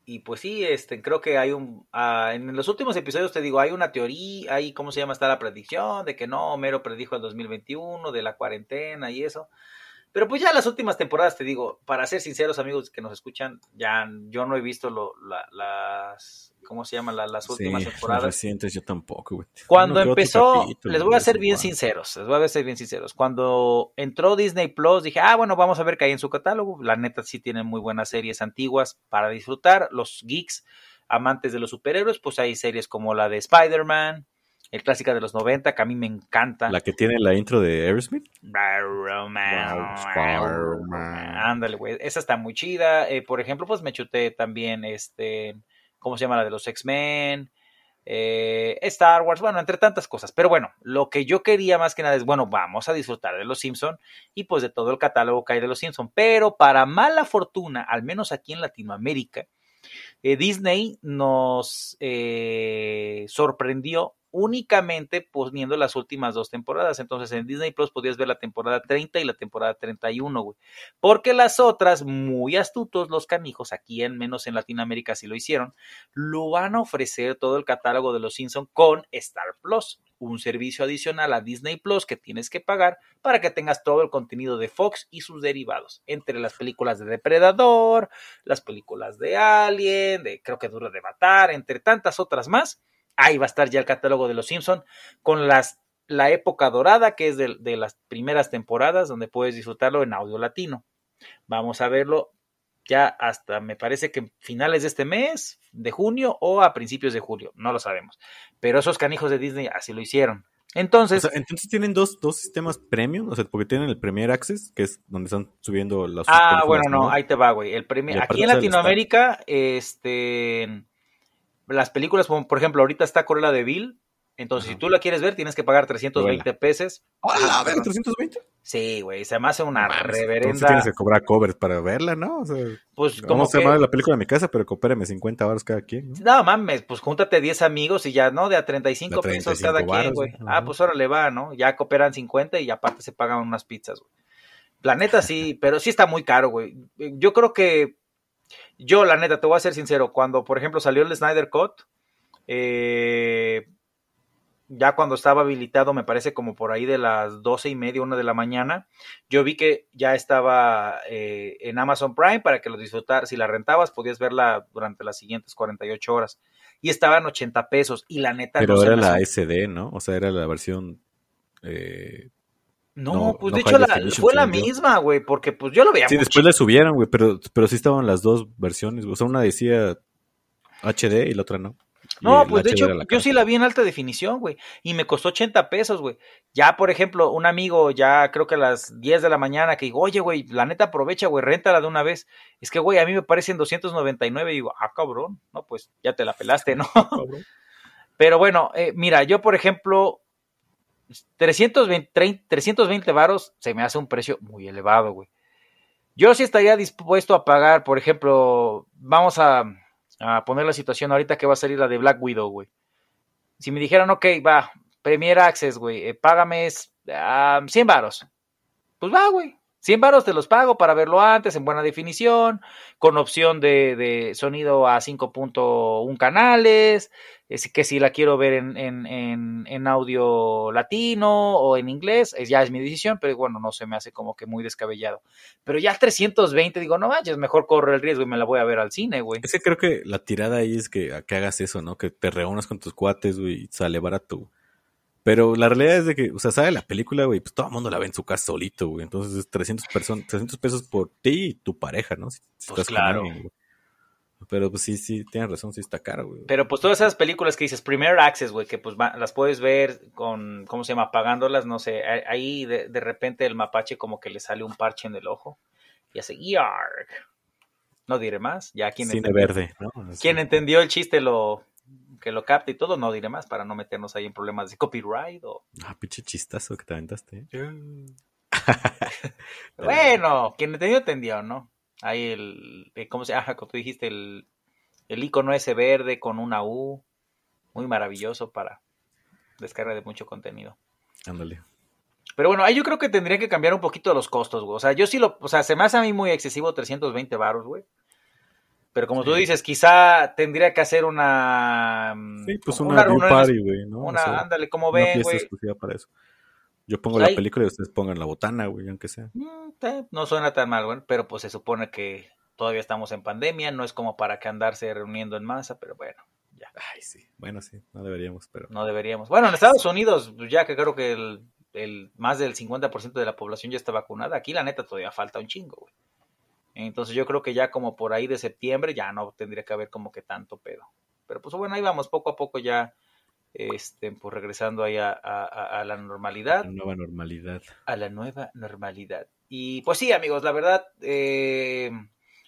Speaker 3: y pues sí, este, creo que hay un... Ah, en los últimos episodios te digo, hay una teoría, hay, ¿cómo se llama? Está la predicción de que no, Homero predijo el 2021, de la cuarentena y eso. Pero pues ya las últimas temporadas, te digo, para ser sinceros amigos que nos escuchan, ya yo no he visto lo, las, ¿cómo se llama? las últimas temporadas.
Speaker 1: recientes yo tampoco, güey.
Speaker 3: Cuando empezó, les voy a ser bien sinceros, les voy a ser bien sinceros. Cuando entró Disney Plus, dije, ah, bueno, vamos a ver qué hay en su catálogo. La neta sí tienen muy buenas series antiguas para disfrutar. Los geeks, amantes de los superhéroes, pues hay series como la de Spider-Man, el clásica de los 90, que a mí me encanta.
Speaker 1: La que tiene la intro de Aerosmith.
Speaker 3: Ándale, güey. Esa está muy chida. Eh, por ejemplo, pues me chuté también este. ¿Cómo se llama la de los X-Men? Eh, Star Wars, bueno, entre tantas cosas. Pero bueno, lo que yo quería más que nada es, bueno, vamos a disfrutar de los Simpson y pues de todo el catálogo que hay de los Simpson. Pero para mala fortuna, al menos aquí en Latinoamérica, eh, Disney nos sorprendió únicamente poniendo las últimas dos temporadas. Entonces en Disney Plus podías ver la temporada 30 y la temporada 31, güey. Porque las otras, muy astutos los canijos, aquí en menos en Latinoamérica sí lo hicieron, lo van a ofrecer todo el catálogo de los Simpsons con Star Plus, un servicio adicional a Disney Plus que tienes que pagar para que tengas todo el contenido de Fox y sus derivados, entre las películas de Depredador, las películas de Alien, de creo que Duro de Matar, entre tantas otras más ahí va a estar ya el catálogo de los Simpson con las, la época dorada, que es de, las primeras temporadas, donde puedes disfrutarlo en audio latino. Vamos a verlo ya hasta, me parece que finales de este mes, de junio o a principios de julio, no lo sabemos. Pero esos canijos de Disney así lo hicieron. Entonces,
Speaker 1: entonces tienen dos, dos sistemas premium, o sea, porque tienen el Premier Access, que es donde están subiendo las
Speaker 3: Ah, bueno, no, ahí te va, güey. El aquí en Latinoamérica, este las películas, como por ejemplo, ahorita está Corella de Bill. Entonces, si tú la quieres ver, tienes que pagar 320 pesos.
Speaker 1: ¡Hola! ¿ver 320?
Speaker 3: Sí, güey, se me hace una reverenda. Entonces
Speaker 1: tienes que cobrar covers para verla, ¿no? O sea, pues como. Vamos a llamar la película de mi casa, pero coopéreme 50 horas cada quien.
Speaker 3: ¿no? no mames, pues júntate 10 amigos y ya, ¿no? De a 35, pesos cada quien, güey. Ah, pues ahora le va, ¿no? Ya cooperan 50 y aparte se pagan unas pizzas, güey. La neta sí, pero sí está muy caro, güey. Yo creo que yo, la neta, te voy a ser sincero, cuando, por ejemplo, salió el Snyder Cut, eh, ya cuando estaba habilitado, me parece como por ahí de las doce y media, una de la mañana, yo vi que ya estaba eh, en Amazon Prime para que lo disfrutar. Si la rentabas, podías verla durante las siguientes 48 horas. Y estaban 80 pesos. Y la neta.
Speaker 1: Pero era la SD, ¿no? O sea, era la versión. Eh,
Speaker 3: no, pues de hecho fue la misma, güey, porque pues yo lo veía.
Speaker 1: Sí, después le subieron, güey, pero, pero sí estaban las dos versiones. O sea, una decía HD y la otra no.
Speaker 3: No, pues de hecho, yo sí la vi en alta definición, güey. Y me costó 80 pesos, güey. Ya, por ejemplo, un amigo, ya creo que a las 10 de la mañana, que digo, oye, güey, la neta aprovecha, güey, réntala de una vez. Es que, güey, a mí me parecen 299. Y digo, ah, cabrón. No, pues ya te la pelaste, ¿no? (laughs) Pero bueno, eh, mira, yo, por ejemplo, 320, 320 varos se me hace un precio muy elevado, güey. Yo sí estaría dispuesto a pagar, por ejemplo, vamos a a poner la situación ahorita que va a salir la de Black Widow, güey. Si me dijeran, ok, va, Premier Access, güey, eh, págame 100 varos. Pues va, güey. 100 varos te los pago para verlo antes, en buena definición, con opción de, sonido a 5.1 canales, es que si la quiero ver en, en, en, audio latino o en inglés, es, ya es mi decisión, pero bueno, no se me hace como que muy descabellado. Pero ya 320, digo, no manches, mejor corro el riesgo y me la voy a ver al cine, güey.
Speaker 1: Ese creo que la tirada ahí es que, que hagas eso, ¿no? Que te reúnas con tus cuates, güey, y sale barato. Pero la realidad es de que, o sea, sale la película, güey, pues todo el mundo la ve en su casa solito, güey. Entonces es 300, 300 pesos por ti y tu pareja, ¿no? Si,
Speaker 3: pues claro.
Speaker 1: Pero pues sí, sí, tienes razón, sí está caro, güey.
Speaker 3: Pero pues todas esas películas que dices, Premier Access, güey, que pues las puedes ver con, ¿cómo se llama? Pagándolas, no sé, ahí de, de repente el mapache como que le sale un parche en el ojo y hace, ¡yarg! No diré más, ya quien
Speaker 1: Cine verde, ¿no?
Speaker 3: Quien entendió el chiste lo, que lo capte y todo, no diré más para no meternos ahí en problemas de copyright o...
Speaker 1: Ah, pinche chistazo que te aventaste.
Speaker 3: ¿eh? (laughs) bueno, quien entendió, entendió, ¿no? Ahí el, eh, ¿cómo se llama? Como tú dijiste, el, el icono ese verde con una U, muy maravilloso para descarga de mucho contenido.
Speaker 1: Ándale.
Speaker 3: Pero bueno, ahí yo creo que tendría que cambiar un poquito los costos, güey. O sea, yo sí lo, o sea, se me hace a mí muy excesivo 320 baros, güey. Pero como tú dices, quizá tendría que hacer una.
Speaker 1: Mm, sí, pues una, una party, güey, ¿no?
Speaker 3: Una, ándale, como ven, güey.
Speaker 1: para eso. Yo pongo la película y ustedes pongan la botana, güey, aunque sea.
Speaker 3: Mm, no suena tan mal, güey, pero pues se supone que todavía estamos en pandemia, no es como para que andarse reuniendo en masa, pero bueno, ya.
Speaker 1: Ay, sí, bueno, sí, no deberíamos, pero.
Speaker 3: No deberíamos. Bueno, en Estados Unidos, pues, ya que creo que el, el más del 50% de la población ya está vacunada, aquí la neta todavía falta un chingo, güey. Entonces yo creo que ya como por ahí de septiembre ya no tendría que haber como que tanto pedo. Pero pues bueno, ahí vamos poco a poco ya, este, pues regresando ahí a, la normalidad.
Speaker 1: La nueva normalidad.
Speaker 3: A la nueva normalidad. Y pues sí, amigos, la verdad, eh,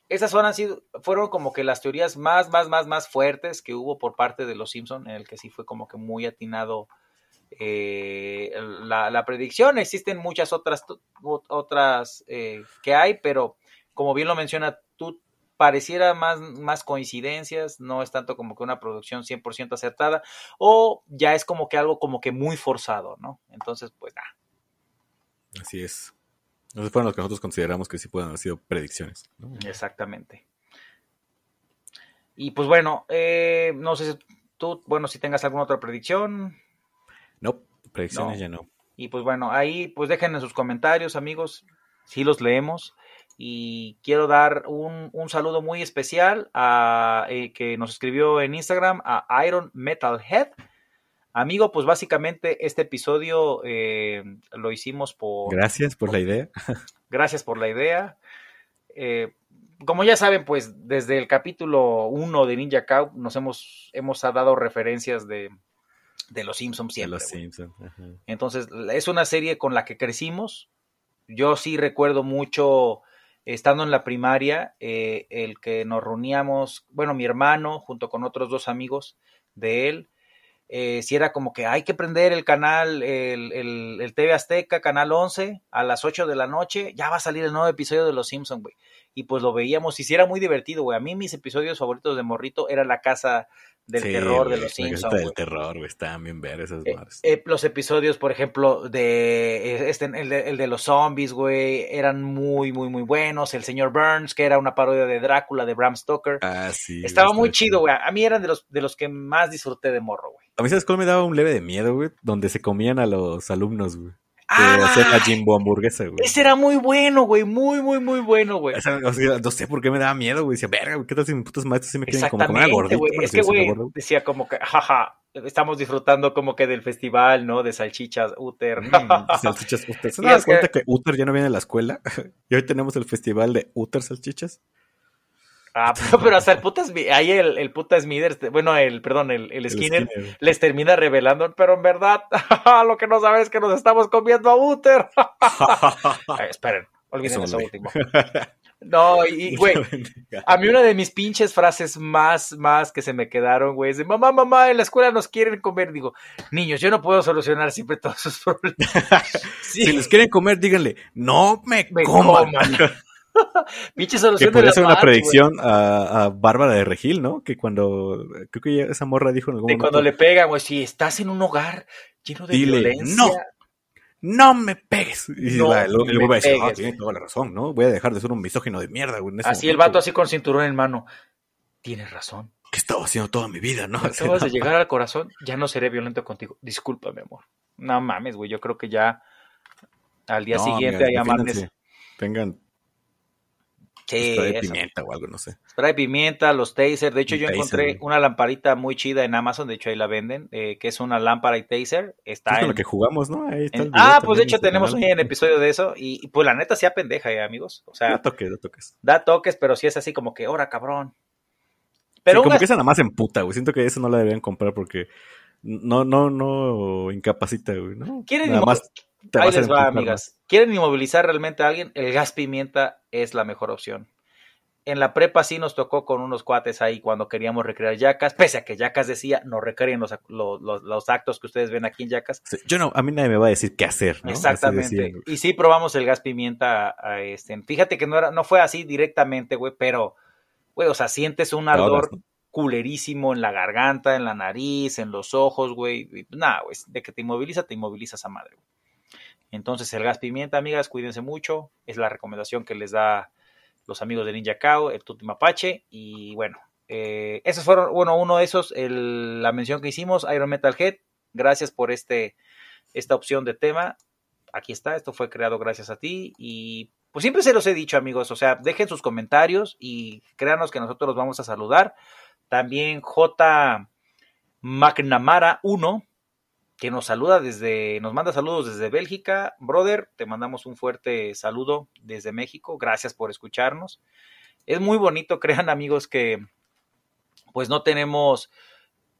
Speaker 3: esas fueron, sido, fueron como que las teorías más, más, más, más fuertes que hubo por parte de los Simpson, en el que sí fue como que muy atinado eh, la, la, predicción. Existen muchas otras, otras eh, que hay, pero como bien lo menciona tú, pareciera más, más coincidencias, no es tanto como que una producción 100% acertada, o ya es como que algo como que muy forzado, ¿no? Entonces, pues nada.
Speaker 1: Así es. Esos fueron los que nosotros consideramos que sí pueden haber sido predicciones.
Speaker 3: Exactamente. Y pues bueno, eh, no sé si tú, bueno, si tengas alguna otra predicción.
Speaker 1: No, predicciones ya no.
Speaker 3: Y pues bueno, ahí pues dejen en sus comentarios, amigos, si los leemos y quiero dar un, saludo muy especial a eh, que nos escribió en Instagram a Iron Metal Head. Amigo, pues básicamente este episodio eh, lo hicimos por...
Speaker 1: Gracias por la idea. (laughs)
Speaker 3: Gracias por la idea. Eh, como ya saben, pues desde el capítulo 1 de Ninja Cow nos hemos, hemos dado referencias de, de los Simpsons siempre.
Speaker 1: los Simpsons.
Speaker 3: Entonces, es una serie con la que crecimos. Yo sí recuerdo mucho estando en la primaria, eh, el que nos reuníamos, bueno, mi hermano junto con otros dos amigos de él, eh, si era como que hay que prender el canal, el, el, TV Azteca, canal 11, a las 8 de la noche, ya va a salir el nuevo episodio de Los Simpsons, güey. y pues lo veíamos y sí era muy divertido, güey. A mí mis episodios favoritos de Morrito era La Casa del Terror de los Simpsons.
Speaker 1: del terror, güey, estaban bien ver esas
Speaker 3: eh, eh, los episodios, por ejemplo, de eh, este, el, de, el de los zombies, güey, eran muy, muy, muy buenos. El señor Burns, que era una parodia de Drácula de Bram Stoker.
Speaker 1: Ah, sí.
Speaker 3: Estaba muy chido, güey. A mí eran de los, de los que más disfruté de morro, güey.
Speaker 1: A mí, ¿sabes cuál me daba un leve de miedo, güey? Donde se comían a los alumnos, güey. Ah, hacer la Jimbo hamburguesa, güey.
Speaker 3: Ese era muy bueno, güey. Muy, muy, muy bueno, güey.
Speaker 1: no sé por qué me daba miedo, güey. Decía, verga, ¿qué tal si mis putos maestros sí me quieren como comer
Speaker 3: gordito? Güey. Es que, güey, decía como que, jaja, estamos disfrutando como que del festival, ¿no? De salchichas Uter.
Speaker 1: Mm, (laughs) salchichas Uter. ¿Se das cuenta que... Uter ya no viene a la escuela? (laughs) y hoy tenemos el festival de Uter salchichas.
Speaker 3: Ah, (laughs) pero, hasta el puta ahí el, el puta Smithers, bueno, el, perdón, el, el, Skinner, les termina revelando, pero en verdad, (laughs) lo que no sabes es que nos estamos comiendo a Uther. (laughs) esperen, olviden eso último. No, y, güey, a mí una de mis pinches frases más, más que se me quedaron, güey, es de mamá, mamá, en la escuela nos quieren comer. Digo, niños, yo no puedo solucionar siempre todos sus problemas.
Speaker 1: Si les quieren comer, díganle, no me, me coman. (laughs)
Speaker 3: Pinche solución
Speaker 1: que podría ser una predicción a, Bárbara de Regil, ¿no? Que cuando, creo que esa morra dijo en algún
Speaker 3: de cuando le pegan, güey, si estás en un hogar lleno de violencia.
Speaker 1: No, no me pegues. Y no el, güey va a decir, ah, tiene toda la razón, ¿no? Voy a dejar de ser un misógino de mierda, güey.
Speaker 3: Así el vato así con cinturón en mano. Tienes razón.
Speaker 1: ¿Qué estaba haciendo toda mi vida, no? (laughs)
Speaker 3: Acabas de llegar al corazón, ya no seré violento contigo. Disculpa, mi amor. No mames, güey, yo creo que ya al día siguiente hay amantes.
Speaker 1: Tengan
Speaker 3: Sí,
Speaker 1: spray de pimienta o algo, no sé.
Speaker 3: Spray de pimienta, los taser. De hecho, yo encontré una lamparita muy chida en Amazon, de hecho ahí la venden, eh, que es una lámpara y taser. Está
Speaker 1: en, lo que jugamos, ¿no? Ahí está
Speaker 3: ah, pues de hecho tenemos un episodio de eso y, pues la neta sea pendeja, eh, amigos. O sea,
Speaker 1: da toques, da toques.
Speaker 3: Da toques, pero sí es así como que, ora cabrón.
Speaker 1: Pero como que esa nada más en puta, güey. Siento que eso no la deberían comprar porque no, no, no incapacita, güey, ¿no?
Speaker 3: ¿Quieren nada más Ahí les va, amigas. ¿Quieren inmovilizar realmente a alguien? El gas pimienta es la mejor opción. En la prepa sí nos tocó con unos cuates ahí cuando queríamos recrear yacas, pese a que yacas decía no recreen los, los, actos que ustedes ven aquí en yacas.
Speaker 1: yo no, a mí nadie me va a decir qué hacer, ¿no?
Speaker 3: Exactamente. Y sí probamos el gas pimienta. A este. Fíjate que no, era, no fue así directamente, güey, pero, güey, o sea, sientes un ardor culerísimo en la garganta, en la nariz, en los ojos, güey. Nada, güey, de que te inmoviliza, te inmovilizas a madre, güey. Entonces el gas pimienta, amigas, cuídense mucho. Es la recomendación que les da los amigos de Ninja Cow, el Tutti Mapache. Y bueno, eh, esos fueron, bueno, uno de esos, la mención que hicimos, Iron Metal Head. Gracias por este, esta opción de tema. Aquí está, esto fue creado gracias a ti. Y pues siempre se los he dicho, amigos. O sea, dejen sus comentarios y créanos que nosotros los vamos a saludar. También J. McNamara 1 que nos saluda desde, nos manda saludos desde Bélgica. Brother, te mandamos un fuerte saludo desde México. Gracias por escucharnos. Es muy bonito, (laughs) crean amigos, que pues no tenemos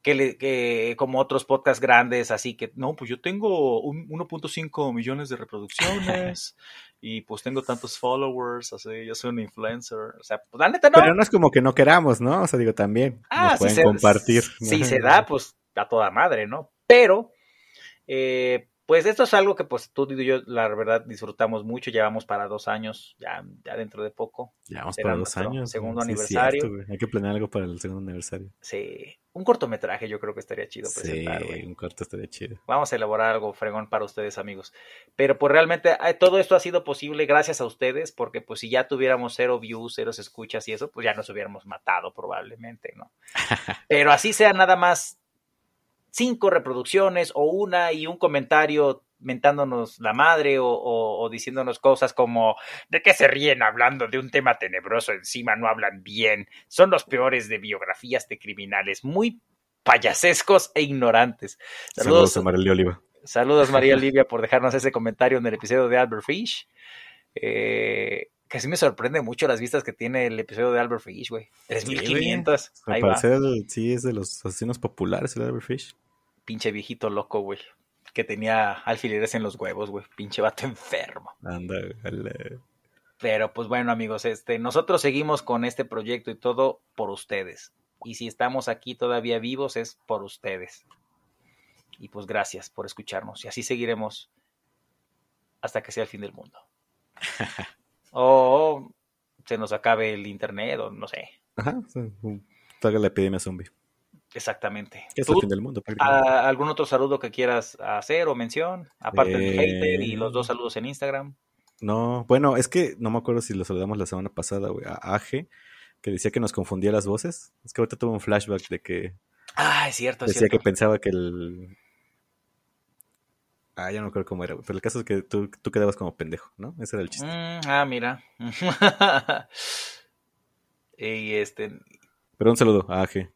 Speaker 3: que, que, como otros podcasts grandes, así que no, pues yo tengo 1.5 millones de reproducciones (laughs) y pues tengo tantos followers, así, yo soy un influencer, o sea, pues la neta no.
Speaker 1: Pero no es como que no queramos, ¿no? O sea, digo, también ah, pueden compartir.
Speaker 3: Si se (laughs) da, pues a toda madre, ¿no? Pero eh, pues esto es algo que pues tú y yo la verdad disfrutamos mucho, llevamos para dos años, ya, ya dentro de poco.
Speaker 1: Llevamos para dos años.
Speaker 3: Segundo aniversario.
Speaker 1: Hay que planear algo para el segundo aniversario.
Speaker 3: Sí, un cortometraje yo creo que estaría chido presentar.
Speaker 1: Sí, un corto estaría chido.
Speaker 3: Vamos a elaborar algo fregón para ustedes amigos. Pero pues realmente todo esto ha sido posible gracias a ustedes, porque pues si ya tuviéramos cero views, cero escuchas y eso, pues ya nos hubiéramos matado probablemente, ¿no? (laughs) Pero así sea nada más cinco reproducciones o una y un comentario mentándonos la madre o, diciéndonos cosas como ¿de qué se ríen hablando de un tema tenebroso encima? No hablan bien. Son los peores de biografías de criminales, muy payasescos e ignorantes.
Speaker 1: Saludos, a María Oliva.
Speaker 3: Saludos María (laughs) Olivia por dejarnos ese comentario en el episodio de Albert Fish. Eh, que sí me sorprende mucho las vistas que tiene el episodio de Albert Fish, güey. 3500.
Speaker 1: Ahí va. sí, es de los asesinos populares el Albert Fish
Speaker 3: pinche viejito loco, güey. Que tenía alfileres en los huevos, güey. Pinche vato enfermo.
Speaker 1: Anda,
Speaker 3: Pero pues bueno, amigos, este, nosotros seguimos con este proyecto y todo por ustedes. Y si estamos aquí todavía vivos es por ustedes. Y pues gracias por escucharnos. Y así seguiremos hasta que sea el fin del mundo. (laughs) oh, se nos acabe el internet o no sé.
Speaker 1: Ajá, salga la epidemia zombie.
Speaker 3: Exactamente.
Speaker 1: Es el fin del mundo.
Speaker 3: ¿Algún otro saludo que quieras hacer o mención? Aparte del hater y los dos saludos en Instagram.
Speaker 1: No, bueno, es que no me acuerdo si lo saludamos la semana pasada, güey, a Aje, que decía que nos confundía las voces. Es que ahorita tuvo un flashback de que.
Speaker 3: Ah, es cierto,
Speaker 1: Decía que pensaba que el. Ah, ya no creo cómo era, Pero el caso es que tú, tú quedabas como pendejo, ¿no? Ese era el chiste.
Speaker 3: Mm, ah, mira. (laughs) y este.
Speaker 1: Pero un saludo a Aje.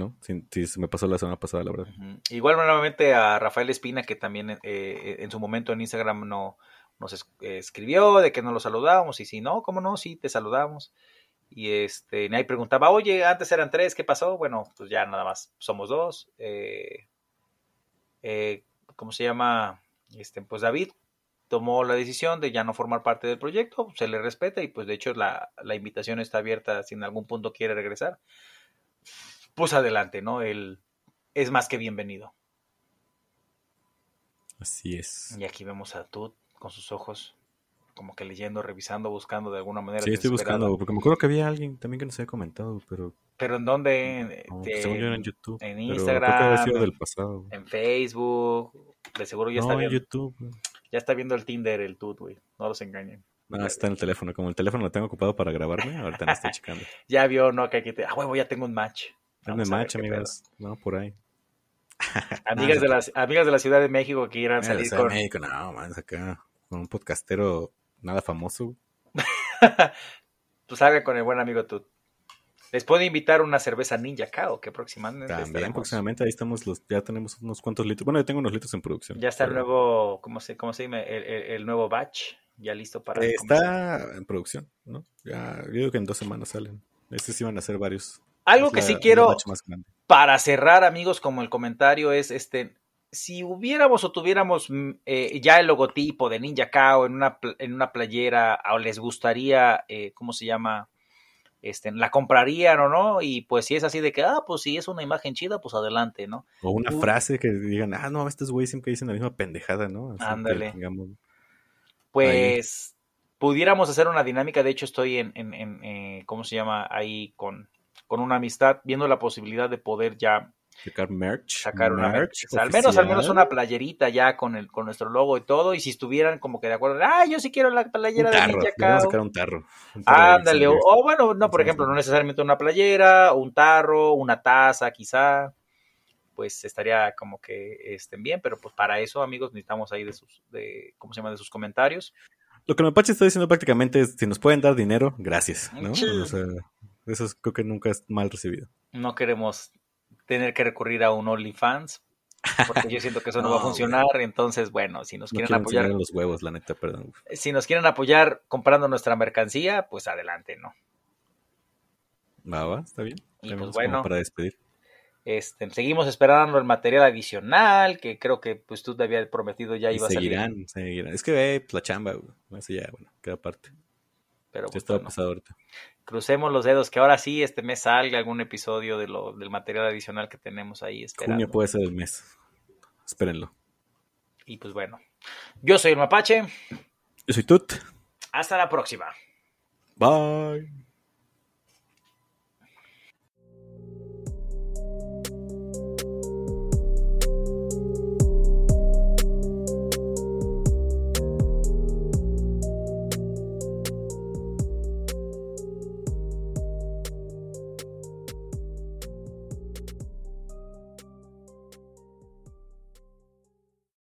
Speaker 1: ¿No? Si, se me pasó la semana pasada, la verdad.
Speaker 3: Igual nuevamente a Rafael Espina, que también eh, en su momento en Instagram no, nos escribió de que no lo saludábamos, y si no, ¿cómo no? Sí, te saludamos. Y este, ahí preguntaba, oye, antes eran tres, ¿qué pasó? Bueno, pues ya nada más somos dos. Eh, eh, ¿Cómo se llama? Este, pues David tomó la decisión de ya no formar parte del proyecto, se le respeta y pues de hecho la, la invitación está abierta si en algún punto quiere regresar pues adelante, ¿no? Él es más que bienvenido.
Speaker 1: Así es.
Speaker 3: Y aquí vemos a Tut con sus ojos como que leyendo, revisando, buscando de alguna manera.
Speaker 1: Sí, estoy buscando, porque me acuerdo que había alguien también que nos había comentado, pero...
Speaker 3: ¿Pero en dónde?
Speaker 1: Pues, según yo en YouTube.
Speaker 3: En Instagram.
Speaker 1: del pasado.
Speaker 3: En Facebook. De seguro ya está
Speaker 1: viendo. en YouTube.
Speaker 3: Ya está viendo el Tinder, el Tut, güey. No los engañen.
Speaker 1: No, está en el teléfono. Como el teléfono lo tengo ocupado para grabarme, ahorita no estoy checando. (laughs)
Speaker 3: ya vio, ¿no? Que aquí te... Ah, huevo, ya tengo un match.
Speaker 1: Dame match, amigas. No, por ahí.
Speaker 3: amigas, de las, amigas de la Ciudad de México que quieran salir
Speaker 1: con... De México, no, man, acá con un podcastero nada famoso. (laughs)
Speaker 3: pues salga con el buen amigo tú. Les puedo invitar una cerveza Ninja Cao que próximamente.
Speaker 1: También próximamente ahí estamos, los, ya tenemos unos cuantos litros. Bueno, yo tengo unos litros en producción.
Speaker 3: Ya está el nuevo, ¿cómo se, cómo se llama? El, nuevo batch, ya listo para.
Speaker 1: está en producción, ¿no? Ya, yo digo que en dos semanas salen. Estos van a ser varios.
Speaker 3: Algo que sí quiero para cerrar, amigos, como el comentario es este. Si hubiéramos o tuviéramos mm, eh, ya el logotipo de Ninja Kao en una, en una playera, o les gustaría, eh, ¿cómo se llama? Este, la comprarían o no, y pues si es así de que, ah, pues si es una imagen chida, pues adelante, ¿no?
Speaker 1: O una frase que digan, ah, no, estos güeyes siempre dicen la misma pendejada, ¿no?
Speaker 3: Ándale. Pues pudiéramos hacer una dinámica, de hecho estoy en, en, en eh, ¿cómo se llama? Ahí con con una amistad, viendo la posibilidad de poder ya
Speaker 1: sacar merch,
Speaker 3: sacar una merch, al menos al menos una playerita ya con el con nuestro logo y todo y si estuvieran como que de acuerdo, ah, yo sí quiero la playera
Speaker 1: de
Speaker 3: Ninja
Speaker 1: Cow. sacar un tarro.
Speaker 3: Ándale, o, bueno, no, por ejemplo, no necesariamente una playera, un tarro, una taza, quizá pues estaría como que estén bien, pero pues para eso, amigos, necesitamos ahí de sus de ¿cómo se llama? de sus comentarios.
Speaker 1: Lo que Mapache está diciendo prácticamente es si nos pueden dar dinero, gracias, ¿no? O sea, eso creo que nunca es mal recibido.
Speaker 3: No queremos tener que recurrir a un OnlyFans, porque yo siento que eso no, va a (laughs) funcionar. Entonces, bueno, si nos quieren apoyar.
Speaker 1: los huevos, la neta, perdón.
Speaker 3: Si nos quieren apoyar comprando nuestra mercancía, pues adelante, ¿no?
Speaker 1: Va, va, está bien.
Speaker 3: Y pues bueno,
Speaker 1: para despedir.
Speaker 3: Este, seguimos esperando el material adicional, que creo que pues tú te habías prometido ya iba a
Speaker 1: salir. Seguirán, Es que eh, la chamba, güey. Eso ya, bueno, queda aparte.
Speaker 3: Pero
Speaker 1: pues, está pasado ahorita
Speaker 3: crucemos los dedos que ahora sí este mes salga algún episodio de lo, del material adicional que tenemos ahí esperando.
Speaker 1: Junio puede ser el mes. Espérenlo.
Speaker 3: Y pues bueno, yo soy el Mapache.
Speaker 1: Yo soy Tut.
Speaker 3: Hasta la próxima.
Speaker 1: Bye.